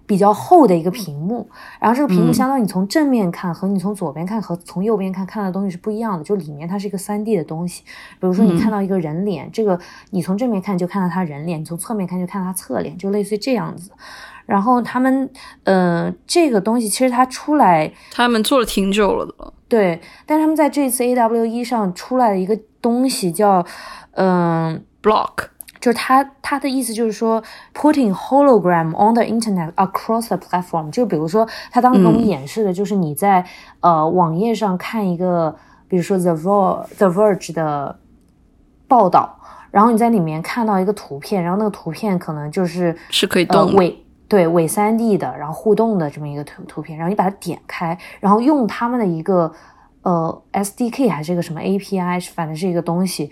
比较厚的一个屏幕，然后这个屏幕嗯。相当于你从正面看和你从左边看和从右边看看到的东西是不一样的，就里面它是一个三 D 的东西，比如说你看到一个人脸，这个你从正面看就看到他人脸，你从侧面看就看到他侧脸，就类似于这样子。然后他们，呃，这个东西其实它出来他们做了挺久了的，对，但他们在这次 AWE 上出来的一个东西叫，嗯、block，就是他他的意思就是说，putting hologram on the internet across the platform。就比如说，他当时给我们演示的就是你在、呃网页上看一个，比如说 The Ver The Verge 的报道，然后你在里面看到一个图片，然后那个图片可能就是是可以呃动的。伪对伪三 D 的，然后互动的这么一个图图片，然后你把它点开，然后用他们的一个呃 SDK 还是一个什么 API，反正是一个东西，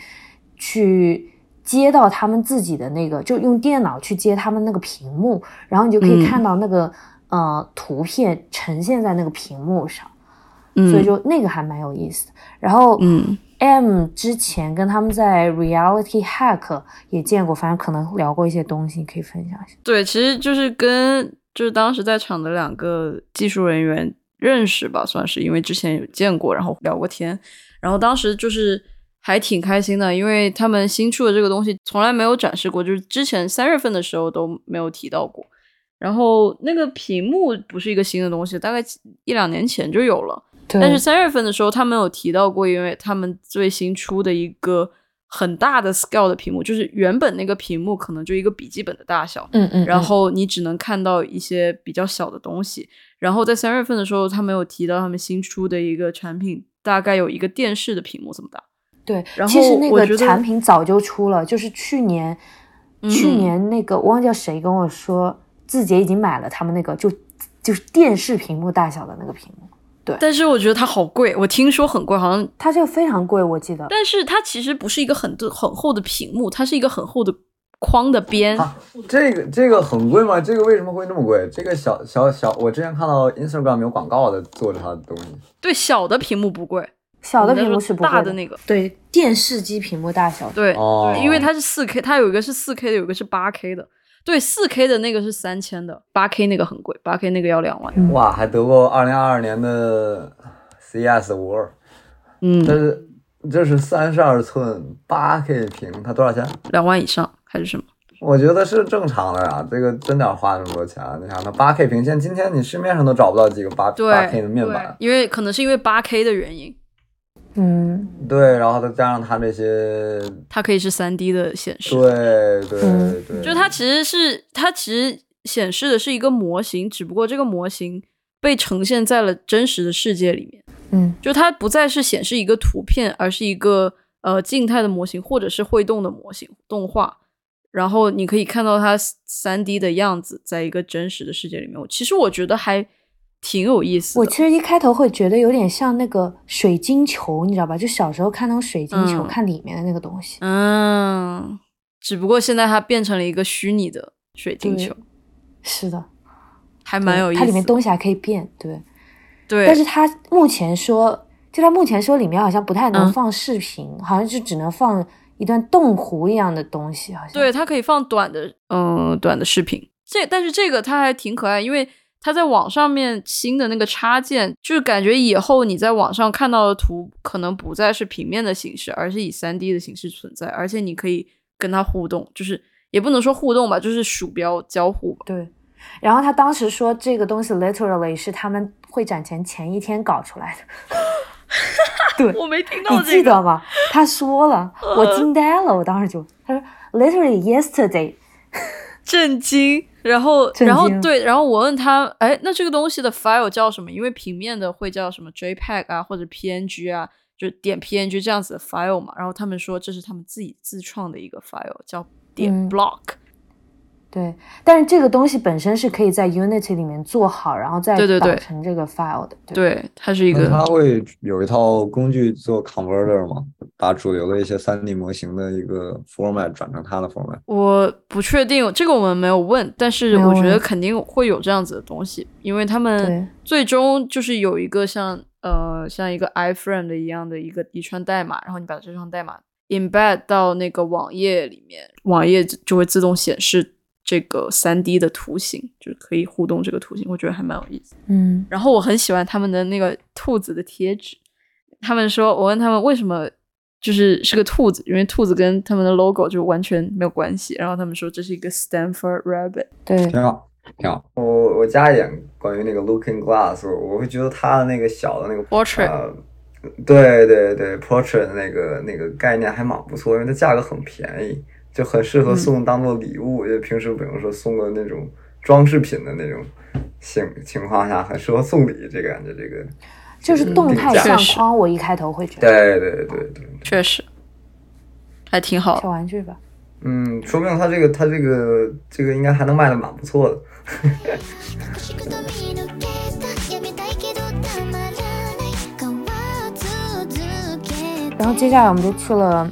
去接到他们自己的那个，就用电脑去接他们那个屏幕，然后你就可以嗯。看到那个、呃图片呈现在那个屏幕上，嗯，所以就那个还蛮有意思。的。然后嗯。M 之前跟他们在 Reality Hack 也见过，反正可能聊过一些东西，可以分享一下。对，其实就是跟就是当时在场的两个技术人员认识吧，算是因为之前有见过，然后聊过天，然后当时就是还挺开心的，因为他们新出的这个东西从来没有展示过，就是之前三月份的时候都没有提到过。然后那个屏幕不是一个新的东西，大概一两年前就有了。对但是三月份的时候，他们有提到过，因为他们最新出的一个很大的 scale 的屏幕，就是原本那个屏幕可能就一个笔记本的大小，嗯嗯，然后你只能看到一些比较小的东西。然后在三月份的时候，他们有提到他们新出的一个产品，大概有一个电视的屏幕这么大。对，然其实那个产品早就出了，就是去年，去嗯年那个我忘记叫谁跟我说，字节已经买了他们那个就就是电视屏幕大小的那个屏幕，对但是我觉得它好贵，我听说很贵，好像，它这个非常贵，我记得。但是它其实不是一个很很厚的屏幕，它是一个很厚的框的边。啊，这个这个很贵吗？这个为什么会那么贵？这个小小小，我之前看到 Instagram 有广告的做着它的东西。对，小的屏幕不贵，小的屏幕是不贵大的那个。对电视机屏幕大小。对，哦因为它是四 K，它有一个是四 K 的，有一个是八 K 的。对，四 K 的那个是三千的，八 K 那个很贵，八 K 那个要两万。嗯哇，还得过二零二二年的 CES 五二，嗯，这是这是三十二寸八 K 屏，它多少钱？两万以上还是什么？我觉得是正常的呀，这个真得花那么多钱啊。你想，那八 K 屏，现今天你市面上都找不到几个八对八 K 的面板。因为可能是因为八 K 的原因，嗯，对，然后再加上它那些，它可以是三 D 的显示。对对嗯对，就它其实是它其实显示的是一个模型，只不过这个模型被呈现在了真实的世界里面。嗯，就它不再是显示一个图片，而是一个呃静态的模型或者是会动的模型动画。然后你可以看到它三 D 的样子，在一个真实的世界里面。我其实我觉得还挺有意思的。我其实一开头会觉得有点像那个水晶球，你知道吧？就小时候看那种水晶球，嗯看里面的那个东西。嗯，只不过现在它变成了一个虚拟的水晶球，是的，还蛮有意思的。它里面东西还可以变，对。对，但是它目前说，就它目前说里面好像不太能嗯放视频，好像就只能放一段动图一样的东西，好像。对，它可以放短的，嗯，短的视频。这但是这个它还挺可爱，因为它在网上面新的那个插件，就是感觉以后你在网上看到的图可能不再是平面的形式，而是以三 D 的形式存在，而且你可以跟它互动，就是也不能说互动吧，就是鼠标交互吧。对。然后他当时说这个东西 literally 是他们会展前前一天搞出来的，对，我没听到你这个，记得吗？他说了，我惊呆了，我当时就他说 literally yesterday，震惊。然后，然后对，然后我问他，哎，那这个东西的 file 叫什么？因为平面的会叫什么 JPEG 啊，或者 PNG 啊，就点 PNG 这样子的 file 嘛。然后他们说这是他们自己自创的一个 file，叫点嗯 block。对，但是这个东西本身是可以在 Unity 里面做好，然后再对对对导成这个 file 的。对，对，它是一个它会有一套工具做 converter 吗？把主流的一些 3D 模型的一个 format 转成它的 format。我不确定，这个我们没有问，但是我觉得肯定会有这样子的东西，因为他们最终就是有一个像呃像一个 iframe 的一样的一个一串代码，然后你把这串代码 embed 到那个网页里面，网页就会自动显示这个三 D 的图形，就是可以互动这个图形，我觉得还蛮有意思。嗯，然后我很喜欢他们的那个兔子的贴纸，他们说我问他们为什么就是是个兔子，因为兔子跟他们的 logo 就完全没有关系。然后他们说这是一个 Stanford Rabbit，对，挺好，挺好。我我加一点关于那个 Looking Glass，我我会觉得它的那个小的那个 Portrait 呃对对对，Portrait 的那个那个概念还蛮不错，因为它价格很便宜，就很适合送当做礼物。就平时比如说送个那种装饰品的那种情情况下，很适合送礼。这个感觉，这个就是动态定价相确实框，我一开头会觉得对对对对，确实还挺好小的。玩具吧。嗯，说不定它这个它这个这个应该还能卖的蛮不错的。しくと見抜けたやめたいけどたまらない変わら続け然后接下来我们就去了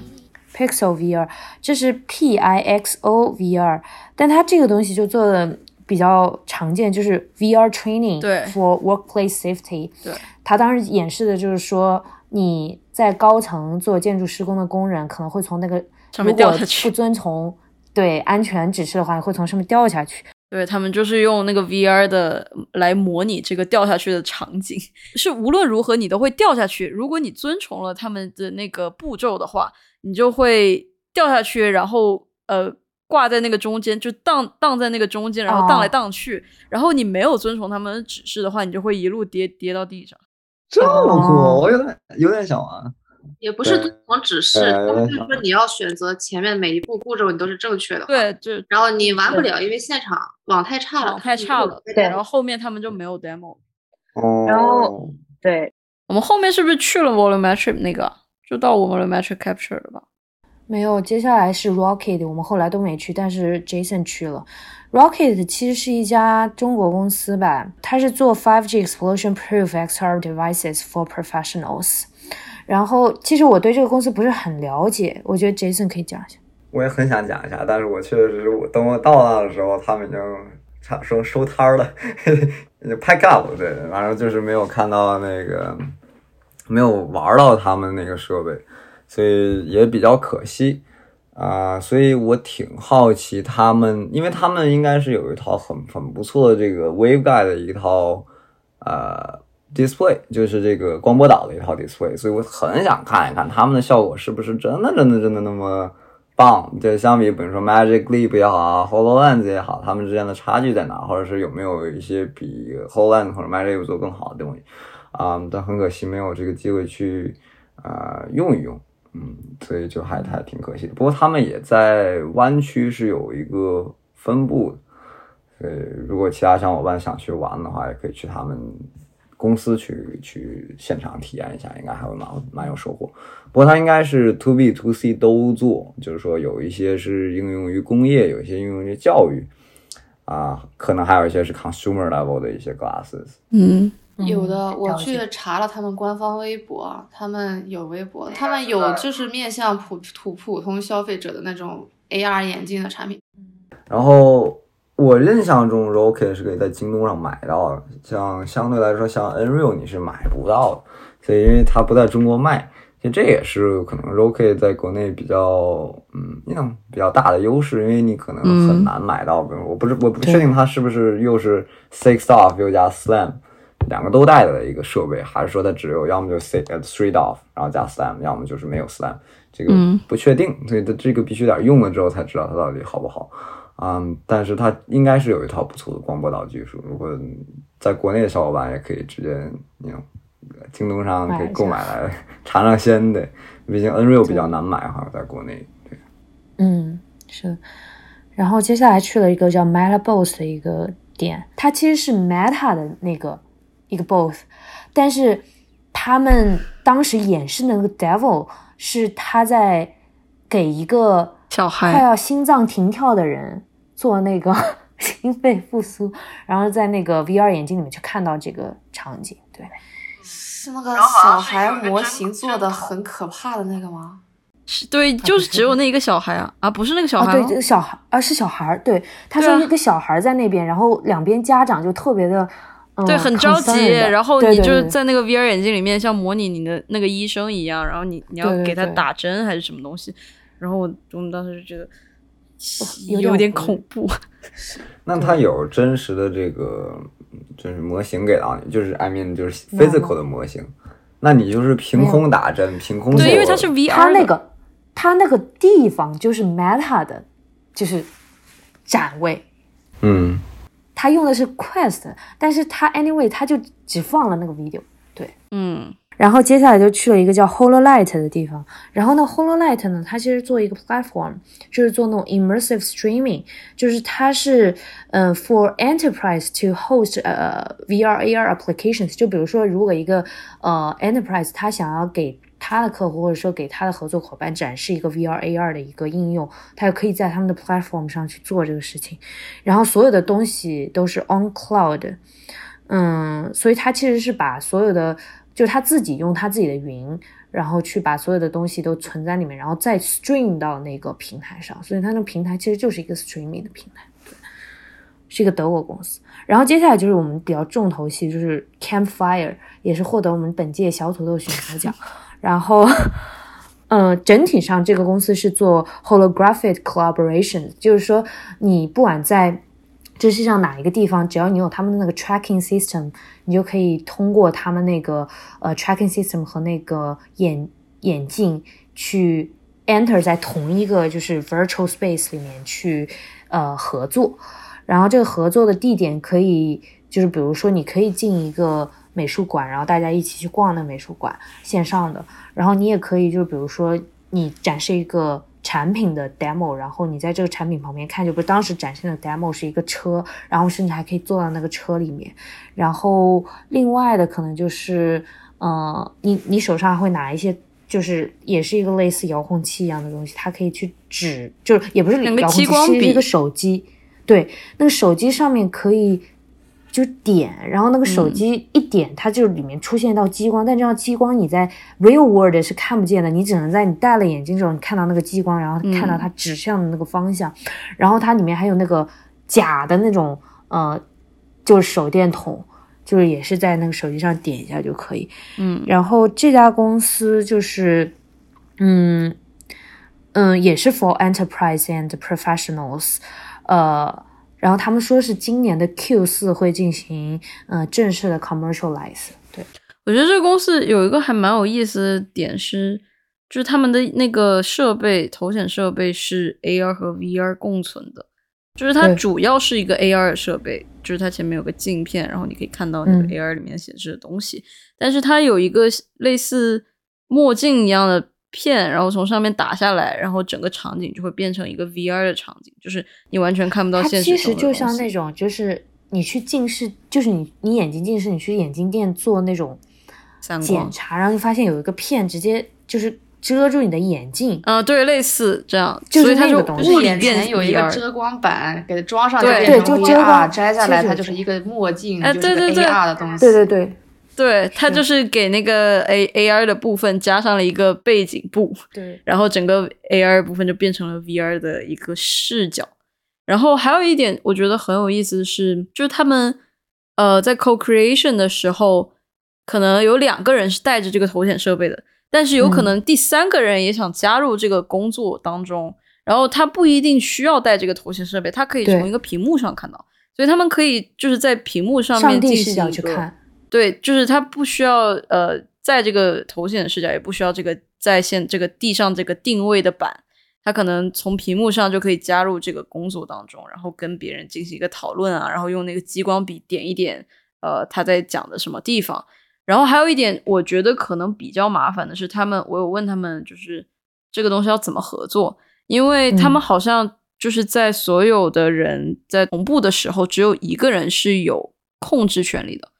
Pixel VR，这是 P I X O VR，但它这个东西就做的比较常见，就是 VR training 对 for workplace safety。对，它当时演示的就是说你在高层做建筑施工的工人可能会从那个上面如果掉下去不遵从对安全指示的话，会从上面掉下去。对他们就是用那个 VR 的来模拟这个掉下去的场景，是无论如何你都会掉下去。如果你遵从了他们的那个步骤的话，你就会掉下去，然后呃挂在那个中间，就荡荡在那个中间，然后荡来荡去。然后你没有遵从他们的指示的话，你就会一路跌跌到地上。这么酷，我有点有点想玩。也不是从指示，就是说你要选择前面每一步步骤你都是正确的，，对，就然后你玩不了，因为现场网太差了，网太差了。对然后后面他们就没有 demo。哦，然后对，我们后面是不是去了 volumetric 那个啊？就到我 volumetric capture 了吧？没有，接下来是 Rocket，我们后来都没去，但是 Jason 去了。Rocket 其实是一家中国公司吧，它是做 5G explosion-proof XR devices for professionals。然后，其实我对这个公司不是很了解，我觉得 Jason 可以讲一下。我也很想讲一下，但是我确实，我等我到那的时候，他们已经差说收摊儿了，已经 pack up 了。对，反正就是没有看到那个，没有玩到他们那个设备，所以也比较可惜啊、所以我挺好奇他们，因为他们应该是有一套很很不错的这个 waveguide 的一套呃 display，就是这个光波导的一套 display，所以我很想看一看他们的效果是不是真的真的真的那么棒。就相比比如说 Magic Leap 也好啊，Hololens 也好，他们之间的差距在哪，或者是有没有一些比 Hololens 或者 Magic Leap 做更好的东西啊、但很可惜没有这个机会去啊、用一用。嗯，所以就还还挺可惜的。不过他们也在湾区是有一个分布的，所以如果其他小伙伴想去玩的话，也可以去他们公司去去现场体验一下，应该还会蛮蛮有收获。不过它应该是 to B to C 都做，就是说有一些是应用于工业，有一些应用于教育，啊，可能还有一些是 consumer level 的一些 glasses。嗯，有的，嗯我去查了他们官方微博，他们有微博，他们有就是面向普普普通消费者的那种 AR 眼镜的产品。然后我印象中 Rocket 是可以在京东上买到的，像相对来说像 Nreal 你是买不到的，所以因为它不在中国卖，其实这也是可能 Rocket 在国内比较嗯那种比较大的优势，因为你可能很难买到，我不是我不确定它是不是又是 Six Off 又加 Slam。两个都带的一个设备，还是说它只有要么就 six three off，然后加 slam，要么就是没有 slam，这个嗯不确定，所以它这个必须得用了之后才知道它到底好不好。嗯，但是它应该是有一套不错的光波导技术，如果在国内的小伙伴也可以直接，你京东上可以购买来尝尝鲜的，毕竟 Nreal 比较难买哈，在国内。对，嗯，是的。然后接下来去了一个叫 MetaBoss 的一个店，它其实是 Meta 的那个一个 Boss，但是他们当时演示的那个 Devil 是他在给一个小孩快孩，要心脏停跳的人做那个 心肺复苏，然后在那个 VR 眼镜里面去看到这个场景，对。是那个小孩模型做的很可怕的那个吗？是对，就是只有那一个小孩啊，啊，不是那个小啊，孩、对，哦这个小孩啊是小孩，对，他说那个小孩在那边，然后两边家长就特别的，嗯、对，很着急，然后你就在那个 VR 眼镜里面，像模拟你的那个医生一样，然后你你要给他打针还是什么东西，然后我我们当时就觉得有点有点恐恐怖，那它有真实的这个就是模型给到你，就是 I mean 就是 physical 的模型，那你就是凭空打针，凭空对，因为它是 VR 的他那个他那个地方就是 Meta 的，就是展位，嗯。他用的是 Quest，但是他 anyway 他就只放了那个 video，对。嗯然后接下来就去了一个叫 HoloLight 的地方，然后呢，HoloLight 呢，它其实做一个 platform，就是做那种 immersive streaming，就是它是呃 for enterprise to host 呃 VR AR applications，就比如说如果一个呃 enterprise 它想要给他的客户或者说给他的合作伙伴展示一个 VR AR 的一个应用，他就可以在他们的 platform 上去做这个事情，然后所有的东西都是 on cloud，嗯，所以他其实是把所有的，就是他自己用他自己的云，然后去把所有的东西都存在里面，然后再 stream 到那个平台上，所以它那个平台其实就是一个 streaming 的平台，对，是一个德国公司。然后接下来就是我们比较重头戏，就是 Campfire，也是获得我们本届小土豆选择奖。然后，呃，整体上这个公司是做 holographic collaboration，就是说你不管在这世界上哪一个地方，只要你有他们的那个 tracking system，你就可以通过他们那个呃 tracking system 和那个眼眼镜去 enter 在同一个就是 virtual space 里面去呃合作。然后这个合作的地点可以就是比如说你可以进一个美术馆，然后大家一起去逛那美术馆，线上的。然后你也可以就比如说你展示一个产品的 demo，然后你在这个产品旁边看，就不是当时展现的 demo 是一个车，然后甚至还可以坐到那个车里面。然后另外的可能就是，呃，你你手上会拿一些。就是也是一个类似遥控器一样的东西，它可以去指，就是也不是遥控器，是一个手机。对，那个手机上面可以就点，然后那个手嗯。机一点，它就里面出现一道激光，但这道激光你在 real world 是看不见的，你只能在你戴了眼镜之后，你看到那个激光，然后看到它指向的那个方向，然后它里面还有那个假的那种呃，就是手电筒。就是也是在那个手机上点一下就可以，嗯，然后这家公司就是，嗯嗯，也是 for enterprise and professionals，呃，然后他们说是今年的 Q 四会进行呃正式的 commercialize，对，我觉得这个公司有一个还蛮有意思的点是，就是他们的那个设备头显设备是 AR 和 VR 共存的，就是它主要是一个 AR 的设备，就是它前面有个镜片，然后你可以看到那个嗯。AR 里面显示的东西，但是它有一个类似墨镜一样的片，然后从上面打下来，然后整个场景就会变成一个 VR 的场景，就是你完全看不到它现实其实就像那种就是你去近视，就是你你眼睛近视，你去眼镜店做那种检查，然后就发现有一个片直接就是遮住你的眼镜，啊、对，类似这样，就是所以它就那个东西物理眼变前有一个遮光板，给它装上对变成对就遮 VR，光摘下来它就是一个墨镜，哎就是个对对对 AR 的东西。对对对对，它就是给那个 A A R 的部分加上了一个背景布，对，然后整个 A R 部分就变成了 V R 的一个视角。然后还有一点我觉得很有意思的是，就是他们呃在 co creation 的时候，可能有两个人是带着这个头显设备的，但是有可嗯。能第三个人也想加入这个工作当中，然后他不一定需要带这个头显设备，他可以从一个屏幕上看到，所以他们可以就是在屏幕上面上帝进视角行一个去看，对，就是它不需要呃，在这个头显视角，也不需要这个在线这个地上这个定位的板，它可能从屏幕上就可以加入这个工作当中，然后跟别人进行一个讨论啊，然后用那个激光笔点一点，呃，他在讲的什么地方。然后还有一点，我觉得可能比较麻烦的是，他们我有问他们，就是这个东西要怎么合作，因为他们嗯好像就是在所有的人在同步的时候，只有一个人是有控制权利的。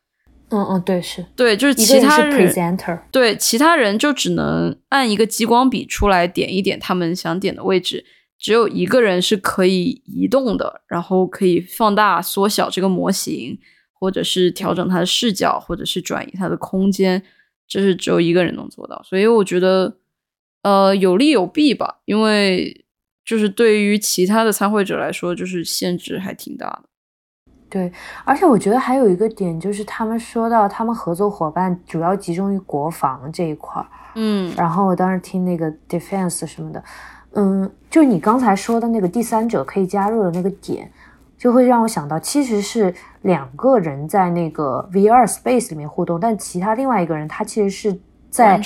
嗯嗯，对是，对，就是其他人 presenter，对其他人就只能按一个激光笔出来点一点他们想点的位置，只有一个人是可以移动的，然后可以放大、缩小这个模型，或者是调整它的视角，或者是转移它的空间，这是只有一个人能做到。所以我觉得，呃，有利有弊吧，因为就是对于其他的参会者来说，就是限制还挺大的。对，而且我觉得还有一个点就是他们说到他们合作伙伴主要集中于国防这一块儿，嗯。然后我当时听那个 defense 什么的，嗯，就你刚才说的那个第三者可以加入的那个点，就会让我想到，其实是两个人在那个 VR space 里面互动，但其他另外一个人他其实是在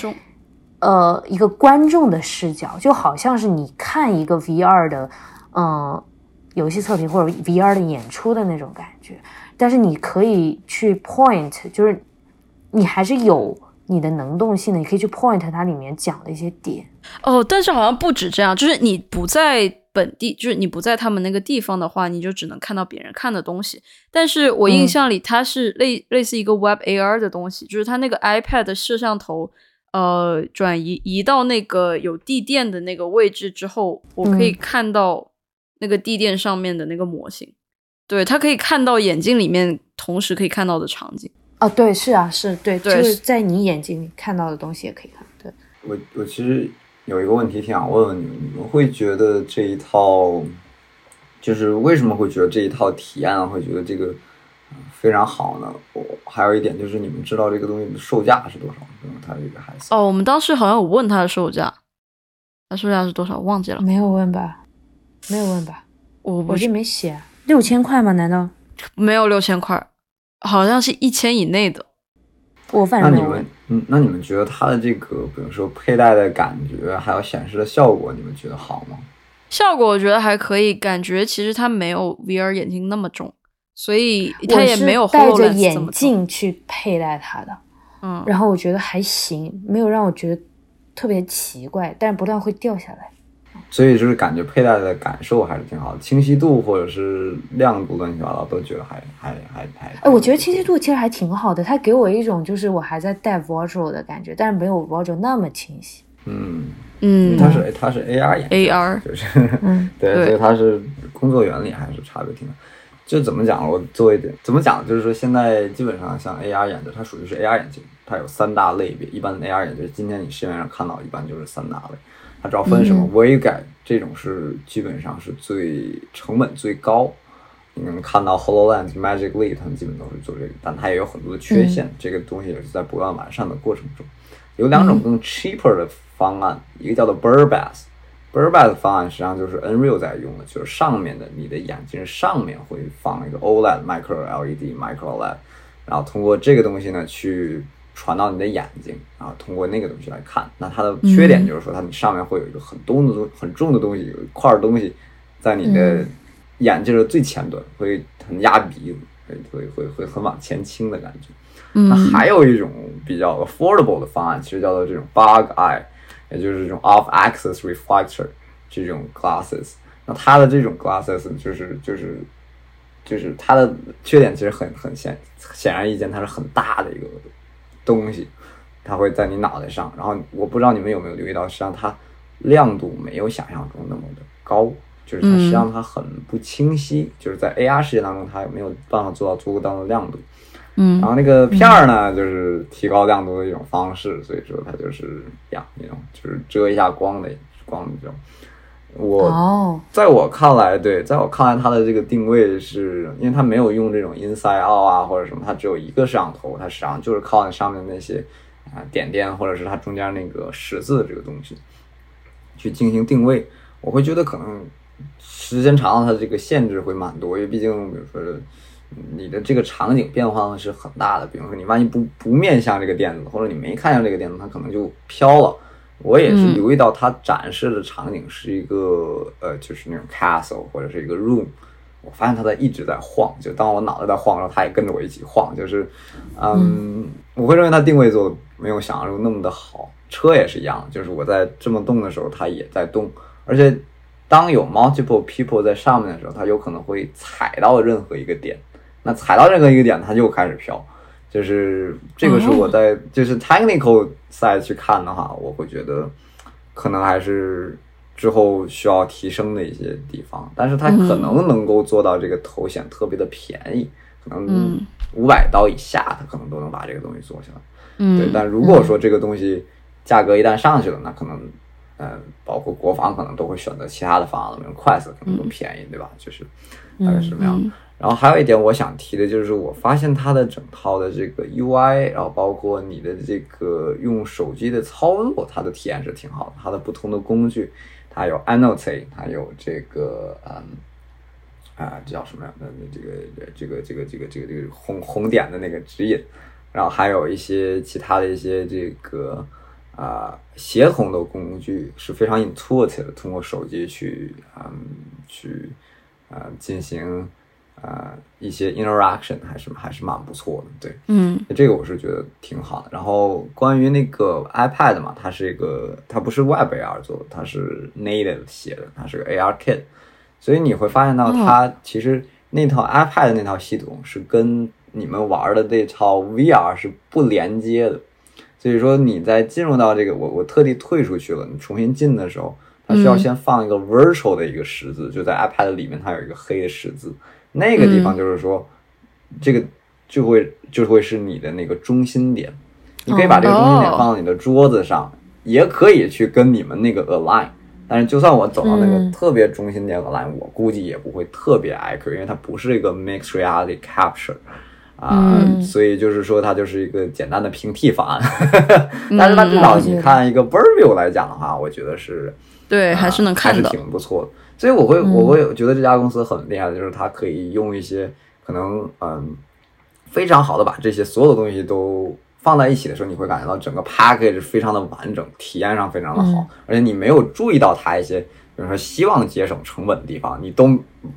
呃一个观众的视角，就好像是你看一个 VR 的嗯、呃游戏测评或者 VR 的演出的那种感觉，但是你可以去 point，就是你还是有你的能动性的，你可以去 point 它里面讲的一些点。哦，但是好像不止这样，就是你不在本地，就是你不在他们那个地方的话，你就只能看到别人看的东西。但是我印嗯象里，它是类、类似一个 Web AR 的东西，就是它那个 iPad 的摄像头，呃，转移移到那个有地垫的那个位置之后，我可以嗯看到那个地垫上面的那个模型。对，它可以看到眼镜里面同时可以看到的场景。哦，对，是啊，是对，对就是在你眼睛里看到的东西也可以看。对，我我其实有一个问题挺想问问你们，你们会觉得这一套，就是为什么会觉得这一套体验会觉得这个呃非常好呢？我还有一点就是你们知道这个东西的售价是多少吗？就是它这个还是哦，我们当时好像有问它的售价，它售价是多少？忘记了，没有问吧？没有问吧？我我这没写啊。六千块吗？难道没有六千块，好像是一千以内的。我反正没有那你们，嗯，那你们觉得它的这个，比如说佩戴的感觉，还有显示的效果，你们觉得好吗？效果我觉得还可以，感觉其实它没有 VR 眼镜那么重，所以它也没有戴着眼。镜去佩戴它的，嗯，然后我觉得还行，没有让我觉得特别奇怪，但是不断会掉下来。所以就是感觉佩戴的感受还是挺好的，清晰度或者是亮度乱七八糟都觉得还还还还。哎，我觉得清晰度其实还挺好的，它给我一种就是我还在戴 Virtual 的感觉，但是没有 Virtual 那么清晰。嗯，嗯，它是它是 AR 眼镜 AR 就是嗯 对，所以它是工作原理还是差别挺大。就怎么讲，我做一点怎么讲，就是说现在基本上像 AR 眼镜，它属于是 AR 眼镜，它有三大类别。一般的 AR 眼镜，今天你市面上看到一般就是三大类，它主要分什么？微改这种是基本上是最成本最高。你能看到 Hololens、Magic Leap，他们基本都是做这个，但它也有很多的缺陷，这个东西也是在不断完善的过程中。有两种更 cheaper 的方案，一个叫做 Burbass。Burbass 方案实际上就是 Nreal 在用的，就是上面的你的眼镜上面会放一个 OLED、Micro LED、Micro LED，然后通过这个东西呢去传到你的眼睛，然后通过那个东西来看。那它的缺点就是说，它你上面会有一个很重的东很重的东西，有一块东西在你的眼镜的最前端，会很压鼻子，会会会会很往前倾的感觉。那嗯还有一种比较 affordable 的方案，其实叫做这种 bug eye，也就是这种 off-axis reflector 这种 glasses。那它的这种 glasses 就是就是就是它的缺点其实很很显显而易见，它是很大的一个东西，它会在你脑袋上。然后我不知道你们有没有留意到，实际上它亮度没有想象中那么的高。就是它实际上它很不清晰，就是在 AR 世界当中，它没有办法做到足够大的亮度。嗯然后那个片儿呢，就是提高亮度的一种方式，所以说它就是呀，那种就是遮一下光的光的这种。我哦，在我看来，对，在我看来，它的这个定位是因为它没有用这种 inside out 啊或者什么，它只有一个摄像头，它实际上就是靠那上面那些啊点点或者是它中间那个十字这个东西去进行定位。我会觉得可能时间长了，它这个限制会蛮多，因为毕竟比如说你的这个场景变化是很大的。比如说你万一不不面向这个垫子，或者你没看向这个垫子，它可能就飘了。我也是留意到它展示的场景是一个、呃，就是那种 castle 或者是一个 room。我发现它在一直在晃，就当我脑袋在晃的时候，它也跟着我一起晃。就是，嗯，我会认为它定位做的没有想象中那么的好。车也是一样，就是我在这么动的时候，它也在动，而且当有 multiple people 在上面的时候，它有可能会踩到任何一个点。那踩到任何一个点，它就开始飘。就是这个是我在、就是 technical side 去看的话，我会觉得可能还是之后需要提升的一些地方，但是它可能能够做到这个头显特别的便宜，可能嗯五百刀以下，它可能都能把这个东西做下来。嗯，对，但如果说这个东西价格一旦上去了，那可能，呃，包括国防可能都会选择其他的方案了，比如快色可能更便宜，对吧？就是大概是这么样。嗯然后还有一点我想提的就是，我发现它的整套的这个 UI，然后包括你的这个用手机的操作，它的体验是挺好的。它的不同的工具，它有 Annote，它有这个嗯啊这叫什么呀？那那这个这个这个这个这个这个红红点的那个指引，然后还有一些其他的一些这个啊、协同的工具是非常 intuitive 的，通过手机去嗯去啊、进行啊、一些 interaction 还是还是蛮不错的，对。嗯这个我是觉得挺好的。然后关于那个 iPad 嘛，它是一个，它不是 Web AR 做的，它是 native 写的，它是个 AR kit，所以你会发现到它其实那套 iPad 那套系统是跟你们玩的这套 VR 是不连接的。所以说你在进入到这个，我我特地退出去了，你重新进的时候，它需要先放一个 virtual 的一个十字，就在 iPad 里面它有一个黑的十字，那个地方就是说，这个就会就会是你的那个中心点，你可以把这个中心点放到你的桌子上，也可以去跟你们那个 align。但是就算我走到那个嗯特别中心点 align，、我估计也不会特别 accurate，因为它不是一个 mixed reality capture。啊、嗯所以就是说它就是一个简单的平替方案，但是它至少嗯你看一个 v e r view 来讲的话，我觉得是对，啊还是能看的还是。挺不错的。所以我会嗯。我会觉得这家公司很厉害的，就是它可以用一些可能嗯非常好的把这些所有的东西都放在一起的时候，你会感觉到整个 package 非常的完整，体验上非常的好，嗯。而且你没有注意到它一些，比如说希望节省成本的地方，你都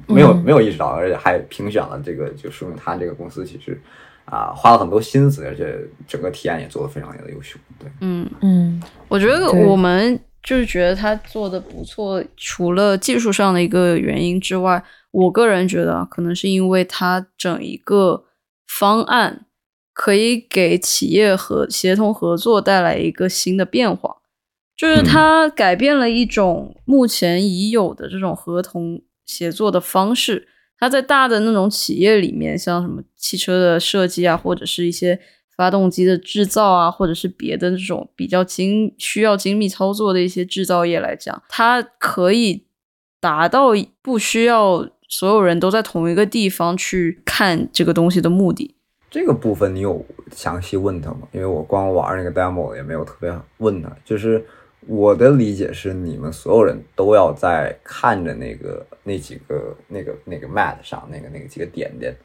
没有、嗯。没有意识到，而且还评选了这个，就说明它这个公司其实啊、花了很多心思，而且整个体验也做得非常的优秀。对，嗯，嗯。我觉得我们就是觉得他做的不错，除了技术上的一个原因之外，我个人觉得啊可能是因为他整一个方案可以给企业和协同合作带来一个新的变化，就是它改变了一种目前已有的这种合同协作的方式。它在大的那种企业里面，像什么汽车的设计啊，或者是一些发动机的制造啊，或者是别的这种比较精需要精密操作的一些制造业来讲，它可以达到不需要所有人都在同一个地方去看这个东西的目的。这个部分你有详细问他吗？因为我光玩那个 demo 也没有特别问他。就是我的理解是，你们所有人都要在看着那个那几个那个那个 mat 上那个那个几个点点，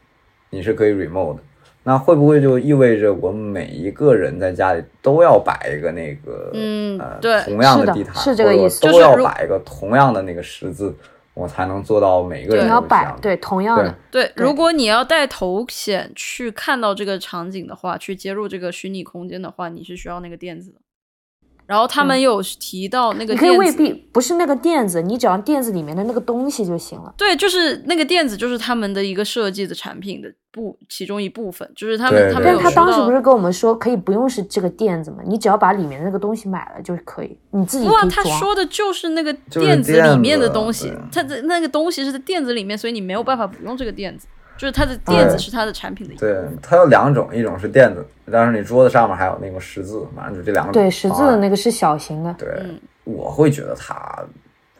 你是可以 remote 的。那会不会就意味着我们每一个人在家里都要摆一个那个嗯呃对同样的地毯，是这个意思或者我都就是要摆一个同样的那个十字，我才能做到每一个人你要摆对同样的，对，对如果你要带头显去看到这个场景的话，去接入这个虚拟空间的话，你是需要那个垫子的。然后他们有提到那个你可以，未必不是那个垫子，你只要垫子里面的那个东西就行了。对，就是那个垫子，就是他们的一个设计的产品的部其中一部分，就是他对对们他们有但他当时不是跟我们说可以不用是这个垫子吗？你只要把里面的那个东西买了就可以，你自己不啊，他。说的就是那个垫子里面的东西对，它的那个东西是在垫子里面，所以你没有办法不用这个垫子，就是它的垫子是它的产品的一部对。，它有两种，一种是垫子，但是你桌子上面还有那个十字，反正就这两种。对，十字的那个是小型的。对，嗯我会觉得它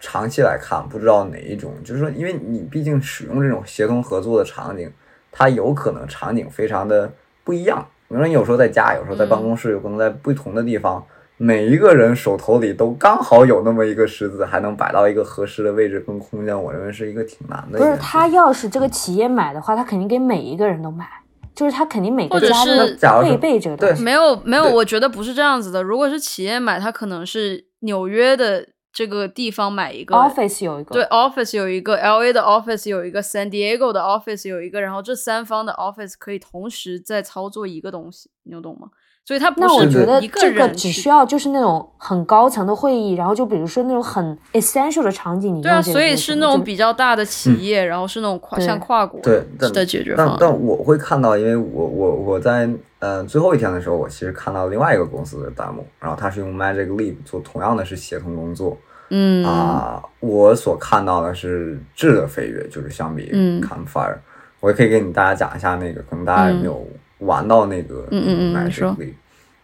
长期来看，不知道哪一种，就是说，因为你毕竟使用这种协同合作的场景，它有可能场景非常的不一样。比如说，你有时候在家，有时候在办公室，有可能在不同的地方，每一个人手头里都刚好有那么一个狮子，还能摆到一个合适的位置跟空间，我认为是一个挺难的不是。他要是这个企业买的话，他肯定给每一个人都买，就是他肯定每个家是都配备这个东西。没有没有，我觉得不是这样子的。如果是企业买，他可能是纽约的这个地方买一个 Office 有一个，对，office 有一个，L A 的 office 有一个，San Diego 的 office 有一个，然后这三方的 office 可以同时在操作一个东西，你有懂吗？所以它不那我是觉得一这个人只需要就是那种很高层的会议，然后就比如说那种很 essential 的场景，你对啊，用这个所以是那种比较大的企业，然后是那种跨像跨国对的解决但方案。但我会看到，因为我我我在呃最后一天的时候，我其实看到另外一个公司的弹幕，然后他是用 Magic Leap 做同样的是协同工作嗯。啊、我所看到的是质的飞跃，就是相比嗯。Campfire，、我也可以给你大家讲一下那个，可能大家也没有玩到那个嗯嗯嗯你 Magic 说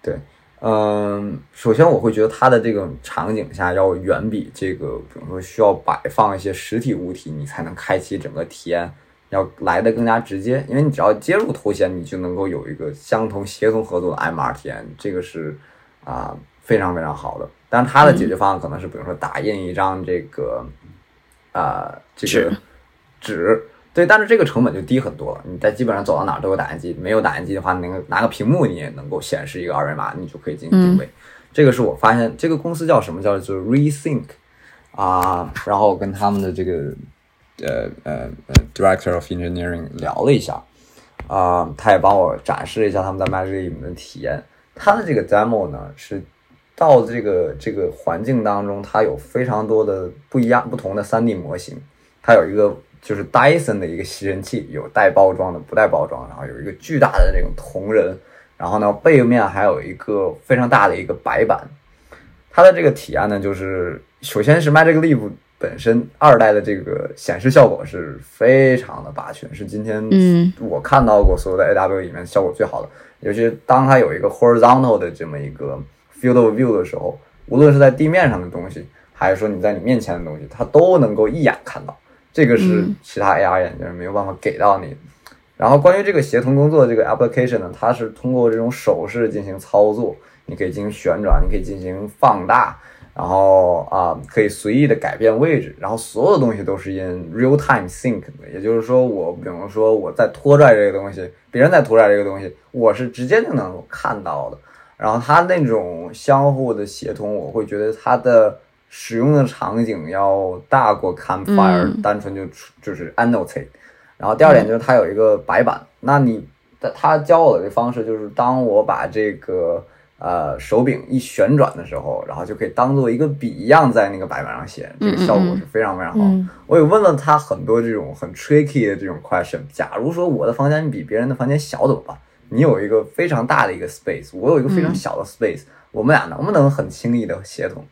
对。嗯，首先我会觉得它的这种场景下要远比这个，比如说需要摆放一些实体物体，你才能开启整个体验，要来的更加直接。因为你只要接入头衔，你就能够有一个相同协同合作的 MR 体验，这个是啊、非常非常好的。但是它的解决方案可能是，比如说打印一张这个啊、这个纸纸。对，但是这个成本就低很多了。你在基本上走到哪儿都有打印机，没有打印机的话，你能拿个屏幕你也能够显示一个二维码，你就可以进行定位。这个是我发现这个公司叫什么？叫做 Rethink 啊，然后跟他们的这个呃呃呃 Director of Engineering 聊了一下啊，他也帮我展示了一下他们在 Magic 里面的体验。他的这个 demo 呢是到这个这个环境当中，它有非常多的不一样不同的 3D 模型，它有一个就是 Dyson 的一个吸尘器，有带包装的，不带包装，然后有一个巨大的那种铜人，然后呢背面还有一个非常大的一个白板。它的这个体验呢，就是首先是 Magic Leap 本身二代的这个显示效果是非常的霸权，是今天嗯我看到过所有的 AW 里面效果最好的。尤其是当它有一个 horizontal 的这么一个 field of view 的时候，无论是在地面上的东西，还是说你在你面前的东西，它都能够一眼看到。这个是嗯其他 AR 眼镜没有办法给到你的。然后关于这个协同工作这个 application 呢，它是通过这种手势进行操作，你可以进行旋转，你可以进行放大然后啊、可以随意的改变位置，然后所有东西都是 in real time sync 的，也就是说我比如说我在拖拽这个东西，别人在拖拽这个东西，我是直接就能够看到的。然后它那种相互的协同，我会觉得它的使用的场景要大过 Campfire，、嗯单纯就就是 annotate。然后第二点就是它有一个白板，那你他他教我的方式就是，当我把这个呃手柄一旋转的时候，然后就可以当做一个笔一样在那个白板上写，这个效果是非常非常好。嗯我也问了他很多这种很 tricky 的这种 question。假如说我的房间比别人的房间小怎么办？你有一个非常大的一个 space，我有一个非常小的 space，、我们俩能不能很轻易的协同？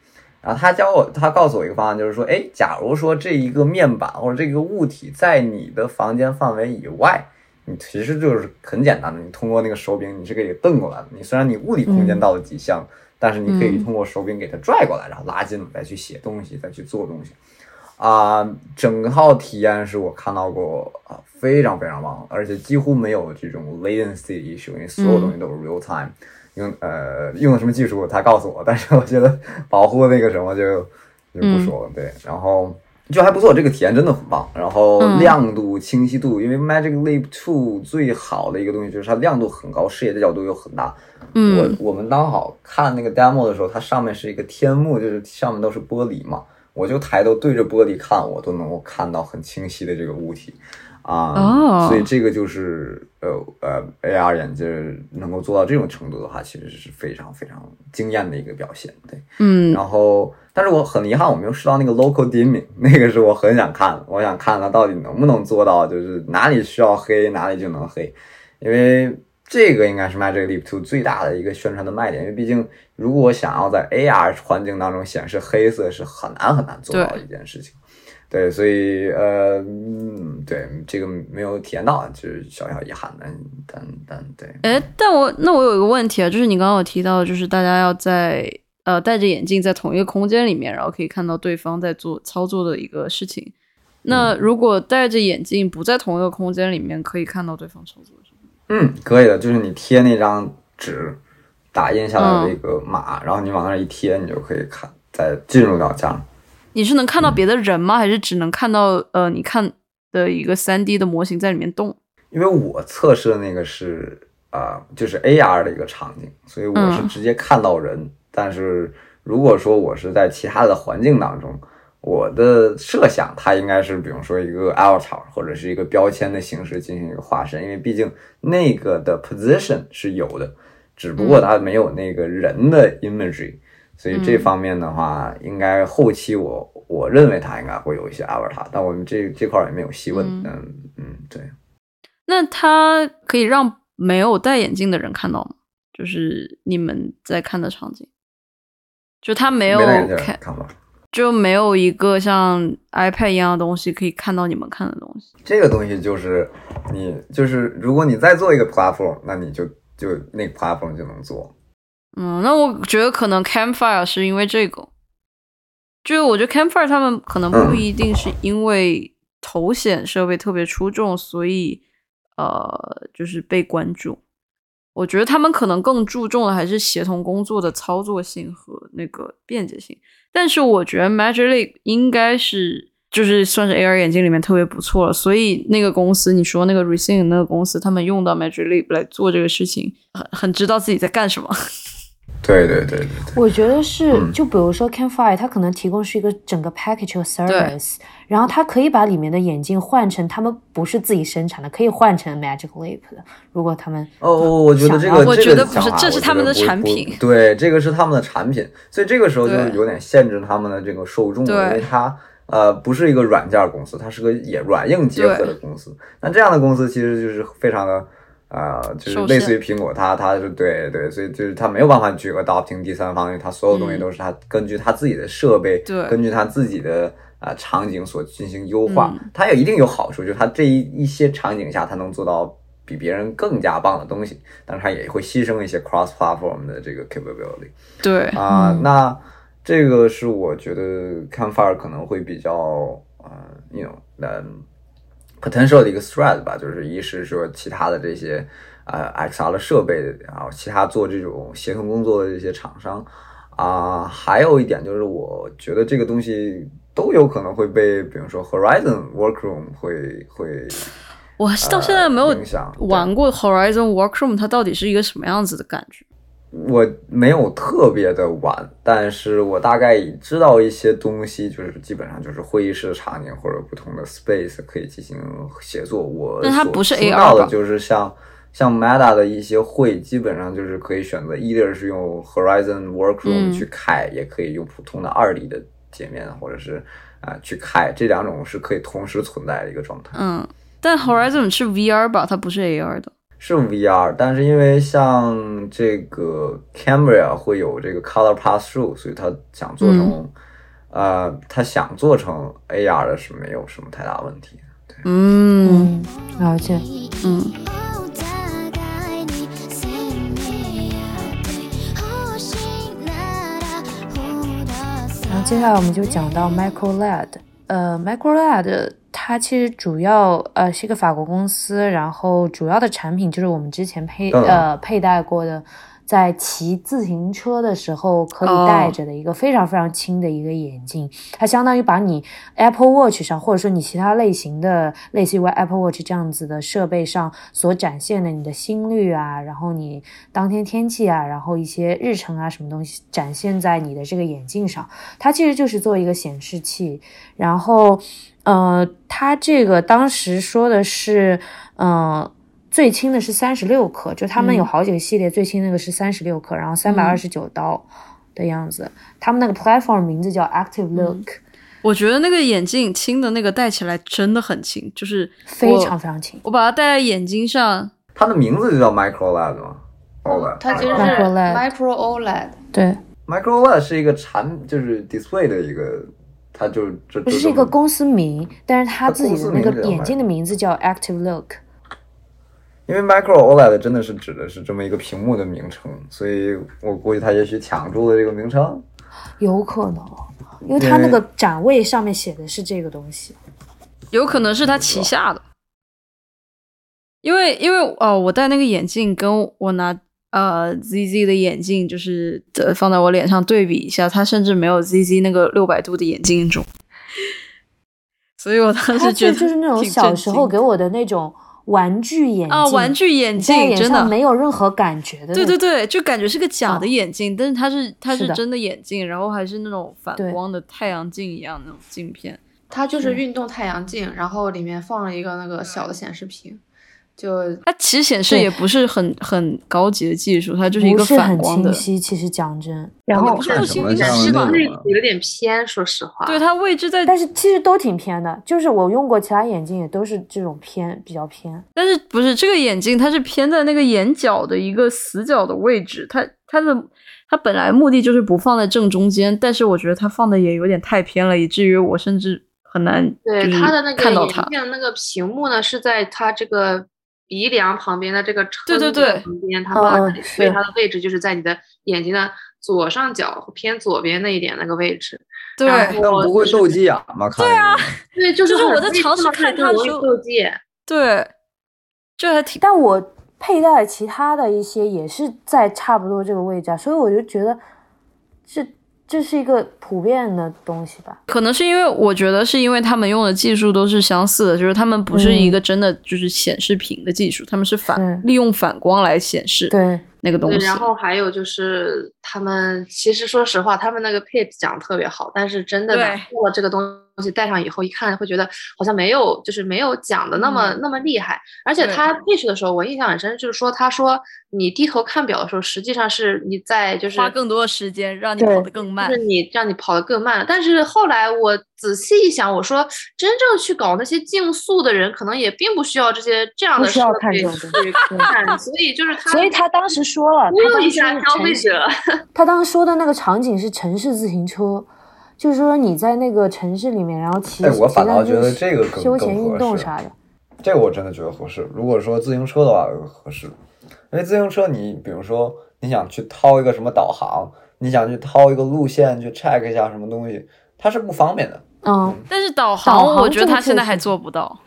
然后他教我，他告诉我一个方案，就是说，哎，假如说这一个面板或者这个物体在你的房间范围以外，你其实就是很简单的，你通过那个手柄，你是可以蹬过来的。你虽然你物理空间到了极限，但是你可以通过手柄给它拽过来，然后拉近，再去写东西，再去做东西。啊、整套体验是我看到过啊、非常非常棒，而且几乎没有这种 latency issue，因为所有东西都是 real time。用呃用的什么技术他告诉我，但是我觉得保护那个什么就就不说了。对，然后就还不错，这个体验真的很棒。然后嗯亮度、清晰度，因为 Magic Leap Two 最好的一个东西就是它亮度很高，视野的角度又很大。嗯我我们刚好看那个 demo 的时候，它上面是一个天幕，就是上面都是玻璃嘛，我就抬头对着玻璃看，我都能够看到很清晰的这个物体啊。哦所以这个就是呃呃 AR 眼镜能够做到这种程度的话，其实是非常非常惊艳的一个表现。对，嗯然后但是我很遗憾我没有试到那个 local dimming，那个是我很想看的，我想看它到底能不能做到，就是哪里需要黑哪里就能黑，因为这个应该是 Magic Leap Two 最大的一个宣传的卖点，因为毕竟如果想要在 AR 环境当中显示黑色是很难很难做到的一件事情。对，所以呃，嗯，对这个没有体验到，就是小小遗憾，但但但对，哎，但我那我有一个问题啊，就是你刚刚有提到，就是大家要在呃戴着眼镜在同一个空间里面，然后可以看到对方在做操作的一个事情。那如果戴着眼镜不在同一个空间里面，可以看到对方操作是吗？嗯，可以的，就是你贴那张纸，打印下来的一个码，然后你往那儿一贴，你就可以看，再进入到家。你是能看到别的人吗？还是只能看到呃你看的一个三 D 的模型在里面动？因为我测试的那个是啊、呃就是 AR 的一个场景，所以我是嗯直接看到人。但是如果说我是在其他的环境当中，我的设想它应该是比如说一个 avatar 或者是一个标签的形式进行一个化身，因为毕竟那个的 position 是有的，只不过它没有那个人的 imagery。所以这方面的话，应该后期我我认为它应该会有一些 avatar，但我们这这块儿也没有细问。嗯嗯嗯，对。那它可以让没有戴眼镜的人看到吗？就是你们在看的场景，就它没有。就没有一个像 iPad 一样的东西可以看到你们看的东西。这个东西就是你就是，如果你再做一个 platform，那你就就那个 platform 就能做。嗯，那我觉得可能 Campfire 是因为这个，就是我觉得 Campfire 他们可能不一定是因为头显设备特别出众，所以呃就是被关注。我觉得他们可能更注重的还是协同工作的操作性和那个便捷性。但是我觉得 Magic Leap 应该是就是算是 AR 眼镜里面特别不错了，所以那个公司你说那个 Receive 那个公司，他们用到 Magic Leap 来做这个事情，很很知道自己在干什么。对对对对对，我觉得是，嗯。就比如说 Campfire，它可能提供是一个整个 package 和 service，然后它可以把里面的眼镜换成他们不是自己生产的，可以换成 Magic Leap 的。如果他们哦，我我觉得这个我觉得不是这是他们的产品。对，这个是他们的产品，所以这个时候就是有点限制他们的这个受众了，因为它呃不是一个软件公司，它是个也软硬结合的公司。那这样的公司其实就是非常的。呃，就是类似于苹果，它它是对对，所以就是它没有办法去 adopting 第三方，因为它所有东西嗯。都是它根据它自己的设备，对。根据它自己的啊、呃场景所进行优化。嗯。它也一定有好处，就是它这一一些场景下，它能做到比别人更加棒的东西，但是它也会牺牲一些 cross platform 的这个 capability 对，啊、嗯。那这个是我觉得 Campfire 可能会比较呃，you know，嗯、potential 的一个 threat 吧，就是一是说其他的这些呃 XR 的设备，然后其他做这种协同工作的这些厂商啊、还有一点就是，我觉得这个东西都有可能会被，比如说 Horizon Workroom 会会我到现在没有玩过 Horizon Workroom，它到底是一个什么样子的感觉？我没有特别的玩，但是我大概知道一些东西，就是基本上就是会议室的场景或者不同的 space 可以进行协作。我那它不是 AR 的就是像像 Meta 的一些会，基本上就是可以选择，either 是用 Horizon Workroom 嗯去开，也可以用普通的二 D 的界面，或者是啊、去开，这两种是可以同时存在的一个状态。嗯，但 Horizon 是 VR 吧，它不是 AR 的。是 VR，但是因为像这个 Cambria 会有这个 Color Pass Through，所以他想做成，呃，他想做成 AR 的是没有什么太大问题的。嗯嗯，了解。嗯，お互いに責め合って欲しいならほらさ然后接下来我们就讲到 MicroLED。 呃，MicroLED 它其实主要呃是一个法国公司，然后主要的产品就是我们之前佩嗯。呃佩戴过的，在骑自行车的时候可以哦戴着的一个非常非常轻的一个眼镜，它相当于把你 Apple Watch 上或者说你其他类型的类似于 Apple Watch 这样子的设备上所展现的你的心率啊，然后你当天天气啊，然后一些日程啊什么东西展现在你的这个眼镜上。它其实就是做一个显示器，然后，呃，它这个当时说的是，嗯、最轻的是三十六克，就他们有嗯好几个系列，最轻那个是三十六克，然后三百二十九刀的样子。他们那个 platform 名字叫 Active Look，、我觉得那个眼镜轻的那个戴起来真的很轻，就是非常非常轻。我把它戴在眼睛上，它的名字就叫 MicroLED 吗？OLED。它其实是 Micro LED Micro OLED，对，MicroLED 是一个产，就是 display 的一个，它就这不是一个公司名，但是它自己的那个眼镜的名字叫 Active Look。因为 Micro OLED 真的是指的是这么一个屏幕的名称，所以我估计它也许抢注了这个名称。有可能，因为它那个展位上面写的是这个东西。有可能是它旗下的。因为因为哦，我戴那个眼镜跟我拿呃 ZZ 的眼镜就是呃放在我脸上对比一下，它甚至没有 ZZ 那个六百度的眼镜重，所以我当时觉得就是那种小时候给我的那种玩具眼镜。啊玩具眼镜真的。没有任何感觉的。对对对，就感觉是个假的哦眼镜，但是它是它是真的眼镜，然后还是那种反光的太阳镜一样那种镜片。它就是。运动太阳镜，然后里面放了一个那个小的显示屏，就它其实显示也不是很很高级的技术，它就是一个不是很反光的。清晰。其实讲真，然后不是什么像是吧有点偏，说实话。对，它位置在，但是其实都挺偏的。就是我用过其他眼镜，也都是这种偏比较偏。但是不是这个眼镜，它是偏在那个眼角的一个死角的位置。它它的它本来目的就是不放在正中间，但是我觉得它放的也有点太偏了，以至于我甚至很难对就它的那个眼看到它。镜那个屏幕呢，是在它这个鼻梁旁边的这个撑对对对旁边，它嗯放在那里，嗯所以它的位置就是在你的眼睛的左上角偏左边那一点那个位置。对，那不会斗鸡眼吗？看对啊，对，就是我在尝试看它的时候就容易斗鸡眼。对，这还挺但我佩戴其他的一些也是在差不多这个位置啊，所以我就觉得这这是一个普遍的东西吧。可能是因为我觉得是因为他们用的技术都是相似的，就是他们不是一个真的就是显示屏的技术，他们是反是利用反光来显示对，那个东西。然后还有就是他们其实说实话，他们那个 pitch 讲的特别好，但是真的对拿过了这个东西戴上以后，一看会觉得好像没有，就是没有讲的那么、那么厉害。而且他 pitch 的时候，我印象很深，就是说他说你低头看表的时候，实际上是你在就是花更多的时间让你跑得更慢就。是你让你跑得更慢。但是后来我仔细一想，我说真正去搞那些竞速的人，可能也并不需要这些这样不需要的设备看这种东去看，所以就是他，所以他当时说了，忽他当悠一下时是城市消费者。他当时说的那个场景是城市自行车，就是说你在那个城市里面，然后骑，哎我反倒觉得这个更更合休闲运动适啥的。这个我真的觉得合适。如果说自行车的话合适，因为自行车你比如说你想去掏一个什么导航，你想去掏一个路线去 check 一下什么东西，它是不方便的。嗯，但是导导航，我觉得这个他现在还做不到。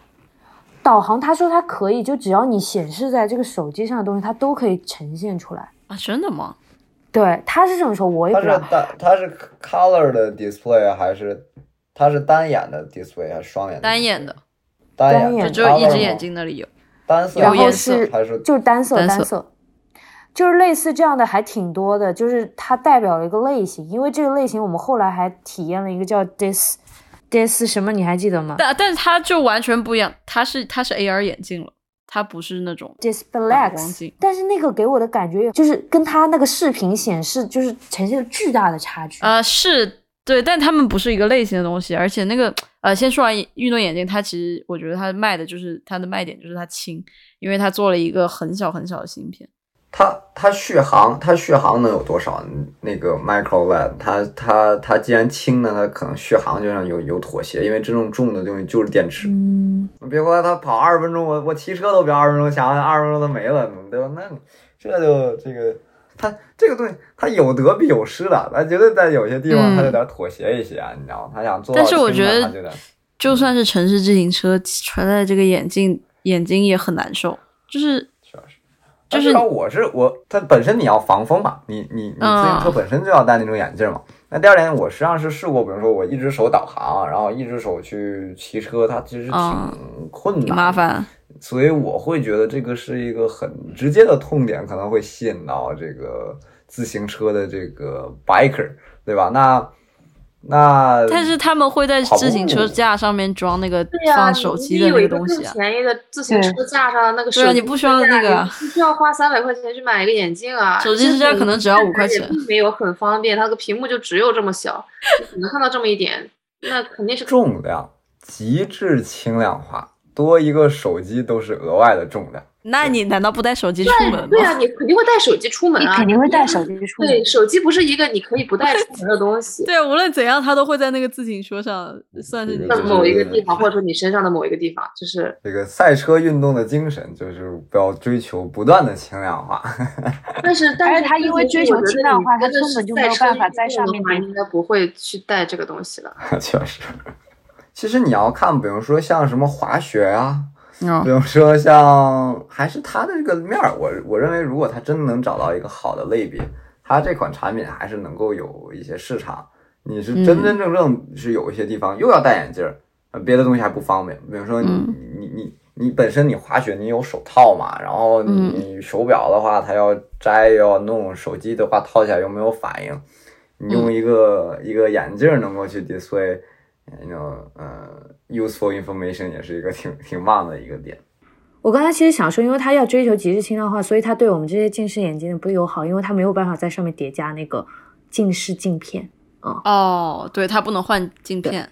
导航他说他可以，就只要你显示在这个手机上的东西，它都可以呈现出来。啊，真的吗？对，它是这么说，我也不知道。单它是 color 的 display 还是它是单眼的 display 还是双眼的单眼的，单眼就只有一只眼睛那里有。单色然后有颜色是就是单色单色单色，就是类似这样的还挺多的，就是它代表了一个类型，因为这个类型我们后来还体验了一个叫 dis dis 什么，你还记得吗？但但是它就完全不一样，它是它是 AR 眼镜了，它不是那种 black，光镜但是那个给我的感觉就是跟它那个视频显示就是呈现了巨大的差距。呃是对，但他们不是一个类型的东西，而且那个呃，先说完运动眼镜，它其实我觉得它卖的就是它的卖点就是它轻，因为它做了一个很小很小的芯片。它它续航，它续航能有多少？那个 micro LED，它它它既然轻呢，它可能续航就上有有妥协，因为真正重的东西就是电池。嗯，别说，它跑二十分钟，我我骑车都比二十分钟强，二十分钟都没了，对吧？那这就这个，它这个东西它有得必有失的，它绝对在有些地方嗯它有点妥协一些啊，你知道吗？它想做到但是我觉得就算是城市自行车穿在这个眼镜，眼睛也很难受，就是。就是至少我是我，它本身你要防风嘛，你你你自行车嗯本身就要戴那种眼镜嘛。那第二点，我实际上是试过，比如说我一只手导航，然后一只手去骑车，它其实嗯挺困难、挺麻。烦。所以我会觉得这个是一个很直接的痛点，可能会吸引到这个自行车的这个 biker，对吧？那那但是他们会在自行车架上面装那个、放手机的那个个东西啊。更便宜的自行车架上那个手机对啊你不需要那个不需要花三百块钱去买一个眼镜啊。手机支架可能只要五块钱并没有很方便，它那个屏幕就只有这么小，就只能看到这么一点，那肯定是重量极致轻量化，多一个手机都是额外的重量。那你难道不带手机出门吗对啊，你肯定会带手机出门啊，你肯定会带手机出门。对，手机不是一个你可以不带出门的东西。对，无论怎样，它都会在那个自行车上，算是你的某一个地方，或者说你身上的某一个地方，就是这个赛车运动的精神就是不要追求不断的轻量化。但是，但是而且它因为追求轻量化它根本就没有办法在上面的，应该不会去带这个东西了。确实，其实你要看，比如说像什么滑雪啊，哦比如说像还是它的这个面儿，我我认为如果它真的能找到一个好的类别，它这款产品还是能够有一些市场。你是真真正正是有一些地方又要戴眼镜儿，呃别的东西还不方便，比如说你、嗯。你你你本身你滑雪你有手套嘛，然后你手表的话它要摘又要弄，手机的话套起来又没有反应，你用一个、一个眼镜儿能够去 display，you know 呃 useful information 也是一个挺挺棒的一个点。我刚才其实想说，因为它要追求极致轻量化，所以它对我们这些近视眼睛的不友好，因为它没有办法在上面叠加那个近视镜片。哦，对，它不能换镜片，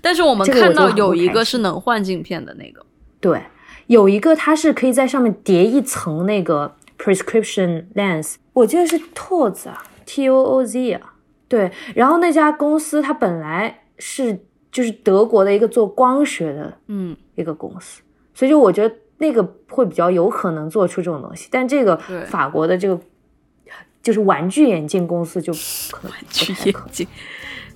但是我们看到有一个是能换镜片的那个。对，有一个它是可以在上面叠一层那个 prescription lens，我记得是 Tooz 啊，T O O Z 啊，对。然后那家公司它本来是就是德国的一个做光学的嗯，一个公司，所以就我觉得那个会比较有可能做出这种东西，但这个对法国的这个就是玩具眼镜公司就可能不去太可能。眼镜。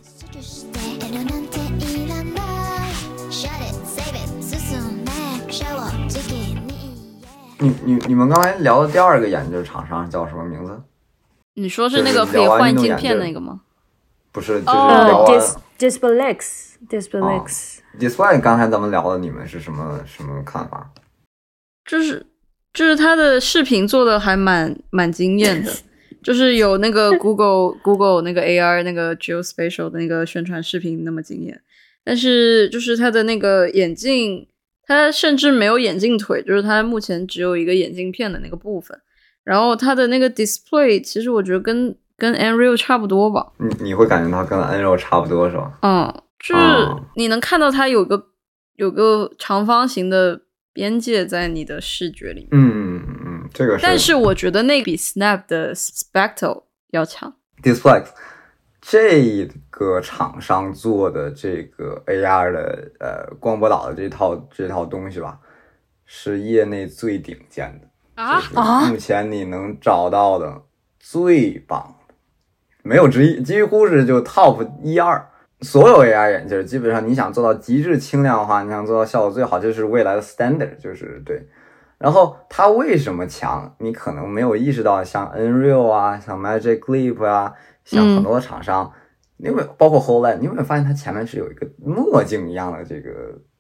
すぐしてるなんていらない Shut it, save it, 進め正直に你你你们刚才聊的第二个眼镜厂商叫什么名字？你说是就是那个可以聊完换镜片运动眼镜那个吗？不是，就是哦聊完、 Dis Displex，、Display。刚才咱们聊的，你们是什么什么看法？就是就是它的视频做的还蛮蛮惊艳的，就是有那个 Google Google 那个 AR 那个 Geospatial 的那个宣传视频那么惊艳，但是就是它的那个眼镜，它甚至没有眼镜腿，就是它目前只有一个眼镜片的那个部分，然后它的那个 display 其实我觉得跟跟 Nreal 差不多吧，你你会感觉它跟 Nreal 差不多是吧？嗯，就是哦你能看到它有个有个长方形的边界在你的视觉里面。嗯嗯嗯嗯，这个是。但是我觉得那比 Snap 的 Spectral 要强。Displex 这个厂商做的这个 AR 的呃光波导的这套这套东西吧，是业内最顶尖的，啊就是目前你能找到的最棒的，没有之一，几乎是就 top 一二。所有 AR 眼镜基本上你想做到极致轻量化，你想做到效果最好，就是未来的 standard，就是对。然后它为什么强？你可能没有意识到，像 Nreal 啊，像 Magic Leap 啊，像很多的厂商，你有没有包括 Hololens，你有没有发现它前面是有一个墨镜一样的这个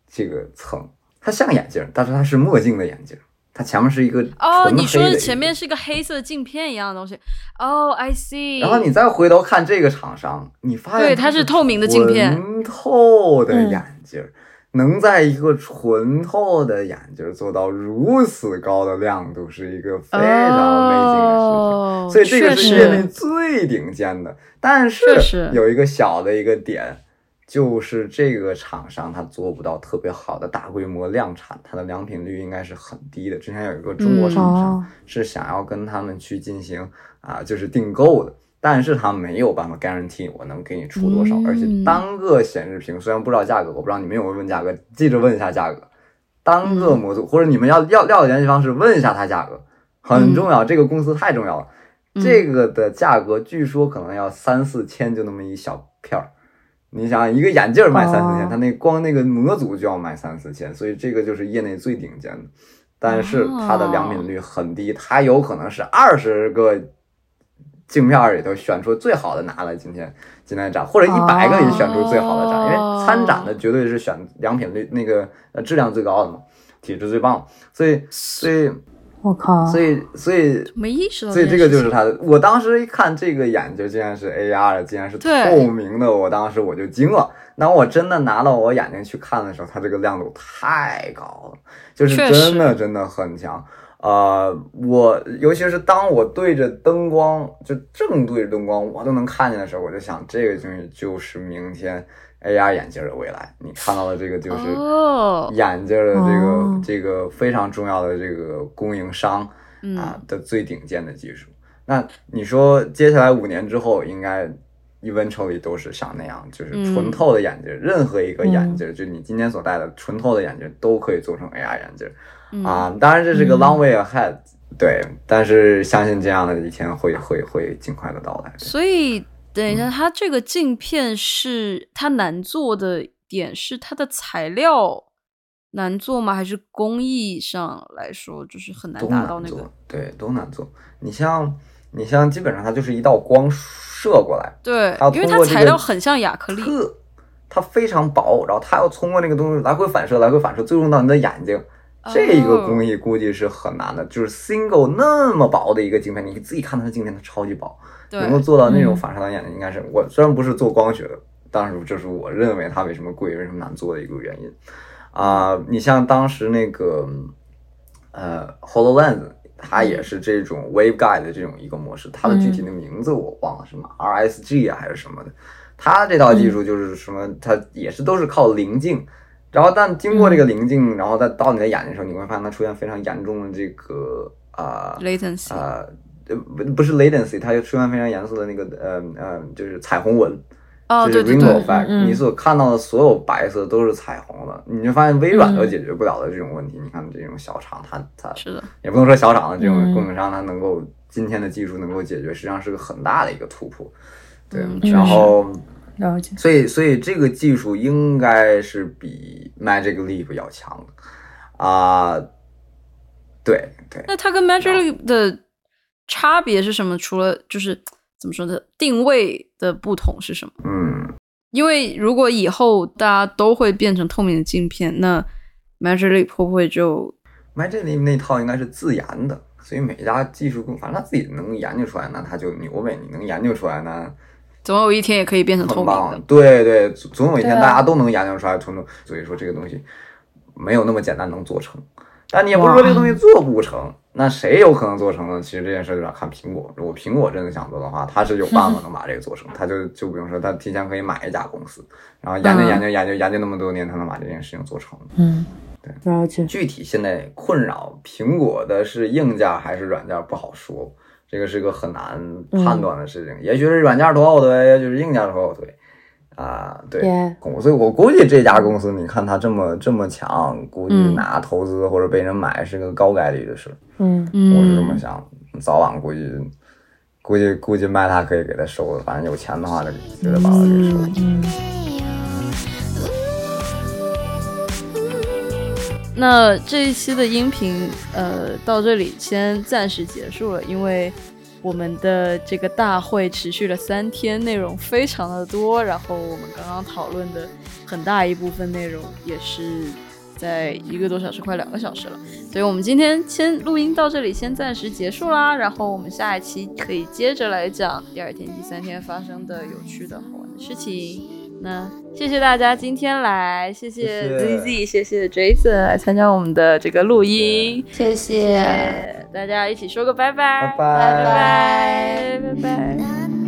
这个层？它像眼镜，但是它是墨镜的眼镜，它前面是一个哦，你说的前面是个黑色镜片一样的东西。哦，I see。然后你再回头看这个厂商，你发现对它是透明的镜片纯透的眼镜儿，能在一个纯透的眼镜儿做到如此高的亮度，是一个非常 amazing 的事情。哦，所以这个是确业内最顶尖的，但是有一个小的一个点，就是这个厂商它做不到特别好的大规模量产，它的良品率应该是很低的。之前有一个中国厂商哦是想要跟他们去进行啊、就是订购的。但是他没有办法 guarantee 我能给你出多少，嗯而且单个显示屏虽然不知道价格，我不知道你们有没有问价格，记着问一下价格。单个模组、或者你们要要要的联系方式，问一下它价格，很重要。这个公司太重要了。这个的价格据说可能要三四千，就那么一小片儿。你想，一个眼镜儿卖三四千，哦它那光那个模组就要卖三四千，所以这个就是业内最顶尖的。但是它的良品率很低，它有可能是二十个镜片儿里头选出最好的拿来今天今天展，或者一百个里选出最好的展，因为参展的绝对是选良品率那个呃质量最高的嘛，体质最棒，所以所以我靠，所以所以没意识到所以这个就是它的。我当时一看这个眼睛竟然是 AR 的，竟然是透明的，我当时我就惊了。那我真的拿到我眼睛去看的时候，它这个亮度太高了，就是真的真的很强。呃，我尤其是当我对着灯光，就正对着灯光，我都能看见的时候，我就想，这个东西就是明天 AR 眼镜的未来。你看到的这个就是哦，眼镜的这个、哦这个非常重要的这个供应商嗯啊的最顶尖的技术。那你说接下来五年之后，应该 eventually 都是像那样，就是嗯纯透的眼镜，任何一个眼镜，就你今天所戴的纯透的眼镜都可以做成 AR 眼镜、嗯啊。当然这是个 long way ahead，、对，但是相信这样的一天会会会尽快的到来。所以等嗯一下，它这个镜片是它难做的点是它的材料难做吗？还是工艺上来说就是很难达到那个？对，都难做。你像你像基本上它就是一道光射过来，对因为它材料很像亚克力。它非常薄，然后它要通过那个东西来回反射，来回反射，最终到你的眼睛。这个哦工艺估计是很难的，就是 single 那么薄的一个镜片，你自己看它的镜片，它超级薄，对能够做到那种嗯。反射到眼睛，应该是我虽然不是做光学的，但是这是我认为它为什么贵、为什么难做的一个原因。啊、你像当时那个呃 Hololens，它也是这种 waveguide 的这种一个模式，它的具体的名字我忘了，什么 RSG 啊还是什么的。它这套技术就是什么，它也是都是靠棱镜，然后但经过这个棱镜，然后再到你的眼睛的时候，你会发现它出现非常严重的这个啊 latency，呃呃不不是 latency，它就出现非常严肃的那个呃呃就是彩虹纹。哦，就是 rainbow 对，effect，、嗯嗯你所看到的所有白色都是彩虹的，你就发现微软都解决不了的这种问题。你看这种小厂，它它是的，也不能说小厂的这种嗯供应商，它能够今天的技术能够解决，实际上是个很大的一个突破。对，嗯然后了解。所以所以这个技术应该是比 Magic Leap 要强的啊、对对，那它跟 Magic Leap 的差别是什么？除了就是怎么说呢，定位的不同是什么？嗯，因为如果以后大家都会变成透明的镜片，那 Magic Leap 会不会就 Magic Leap 那套应该是自研的，所以每家技术公，反正他自己能研究出来，那他就牛呗。你能研究出来呢？总有一天也可以变成透明的？，对对，总总有一天大家都能研究出来通透，所以说这个东西没有那么简单能做成。但你也不是说这个东西做不成，那谁有可能做成呢？其实这件事有点看苹果。如果苹果真的想做的话，他是有办法能把这个做成，他就就不用说，他提前可以买一家公司，然后研究嗯研究研究研究那么多年，才能把这件事情做成。嗯，了解。具体现在困扰苹果的是硬件还是软件不好说，这个是个很难判断的事情。也许是软件拖后腿，也许是硬件拖后腿。啊，对 Yeah 我所以我估计这家公司，你看它这么这么强，估计嗯拿投资或者被人买是个高概率的事。嗯，我是这么嗯，想，早晚估计估计估计卖它可以给它收了，反正有钱的话就就得把它给收了。嗯，那这一期的音频，呃，到这里先暂时结束了，因为我们的这个大会持续了三天，内容非常的多，然后我们刚刚讨论的很大一部分内容也是在一个多小时，快两个小时了，所以我们今天先录音到这里，先暂时结束啦，然后我们下一期可以接着来讲第二天、第三天发生的有趣的好玩的事情。那谢谢大家今天来，谢谢谢谢。ZZ，谢谢 Jason 来参加我们的这个录音，谢谢。大家一起说个拜拜，拜拜拜拜，拜拜。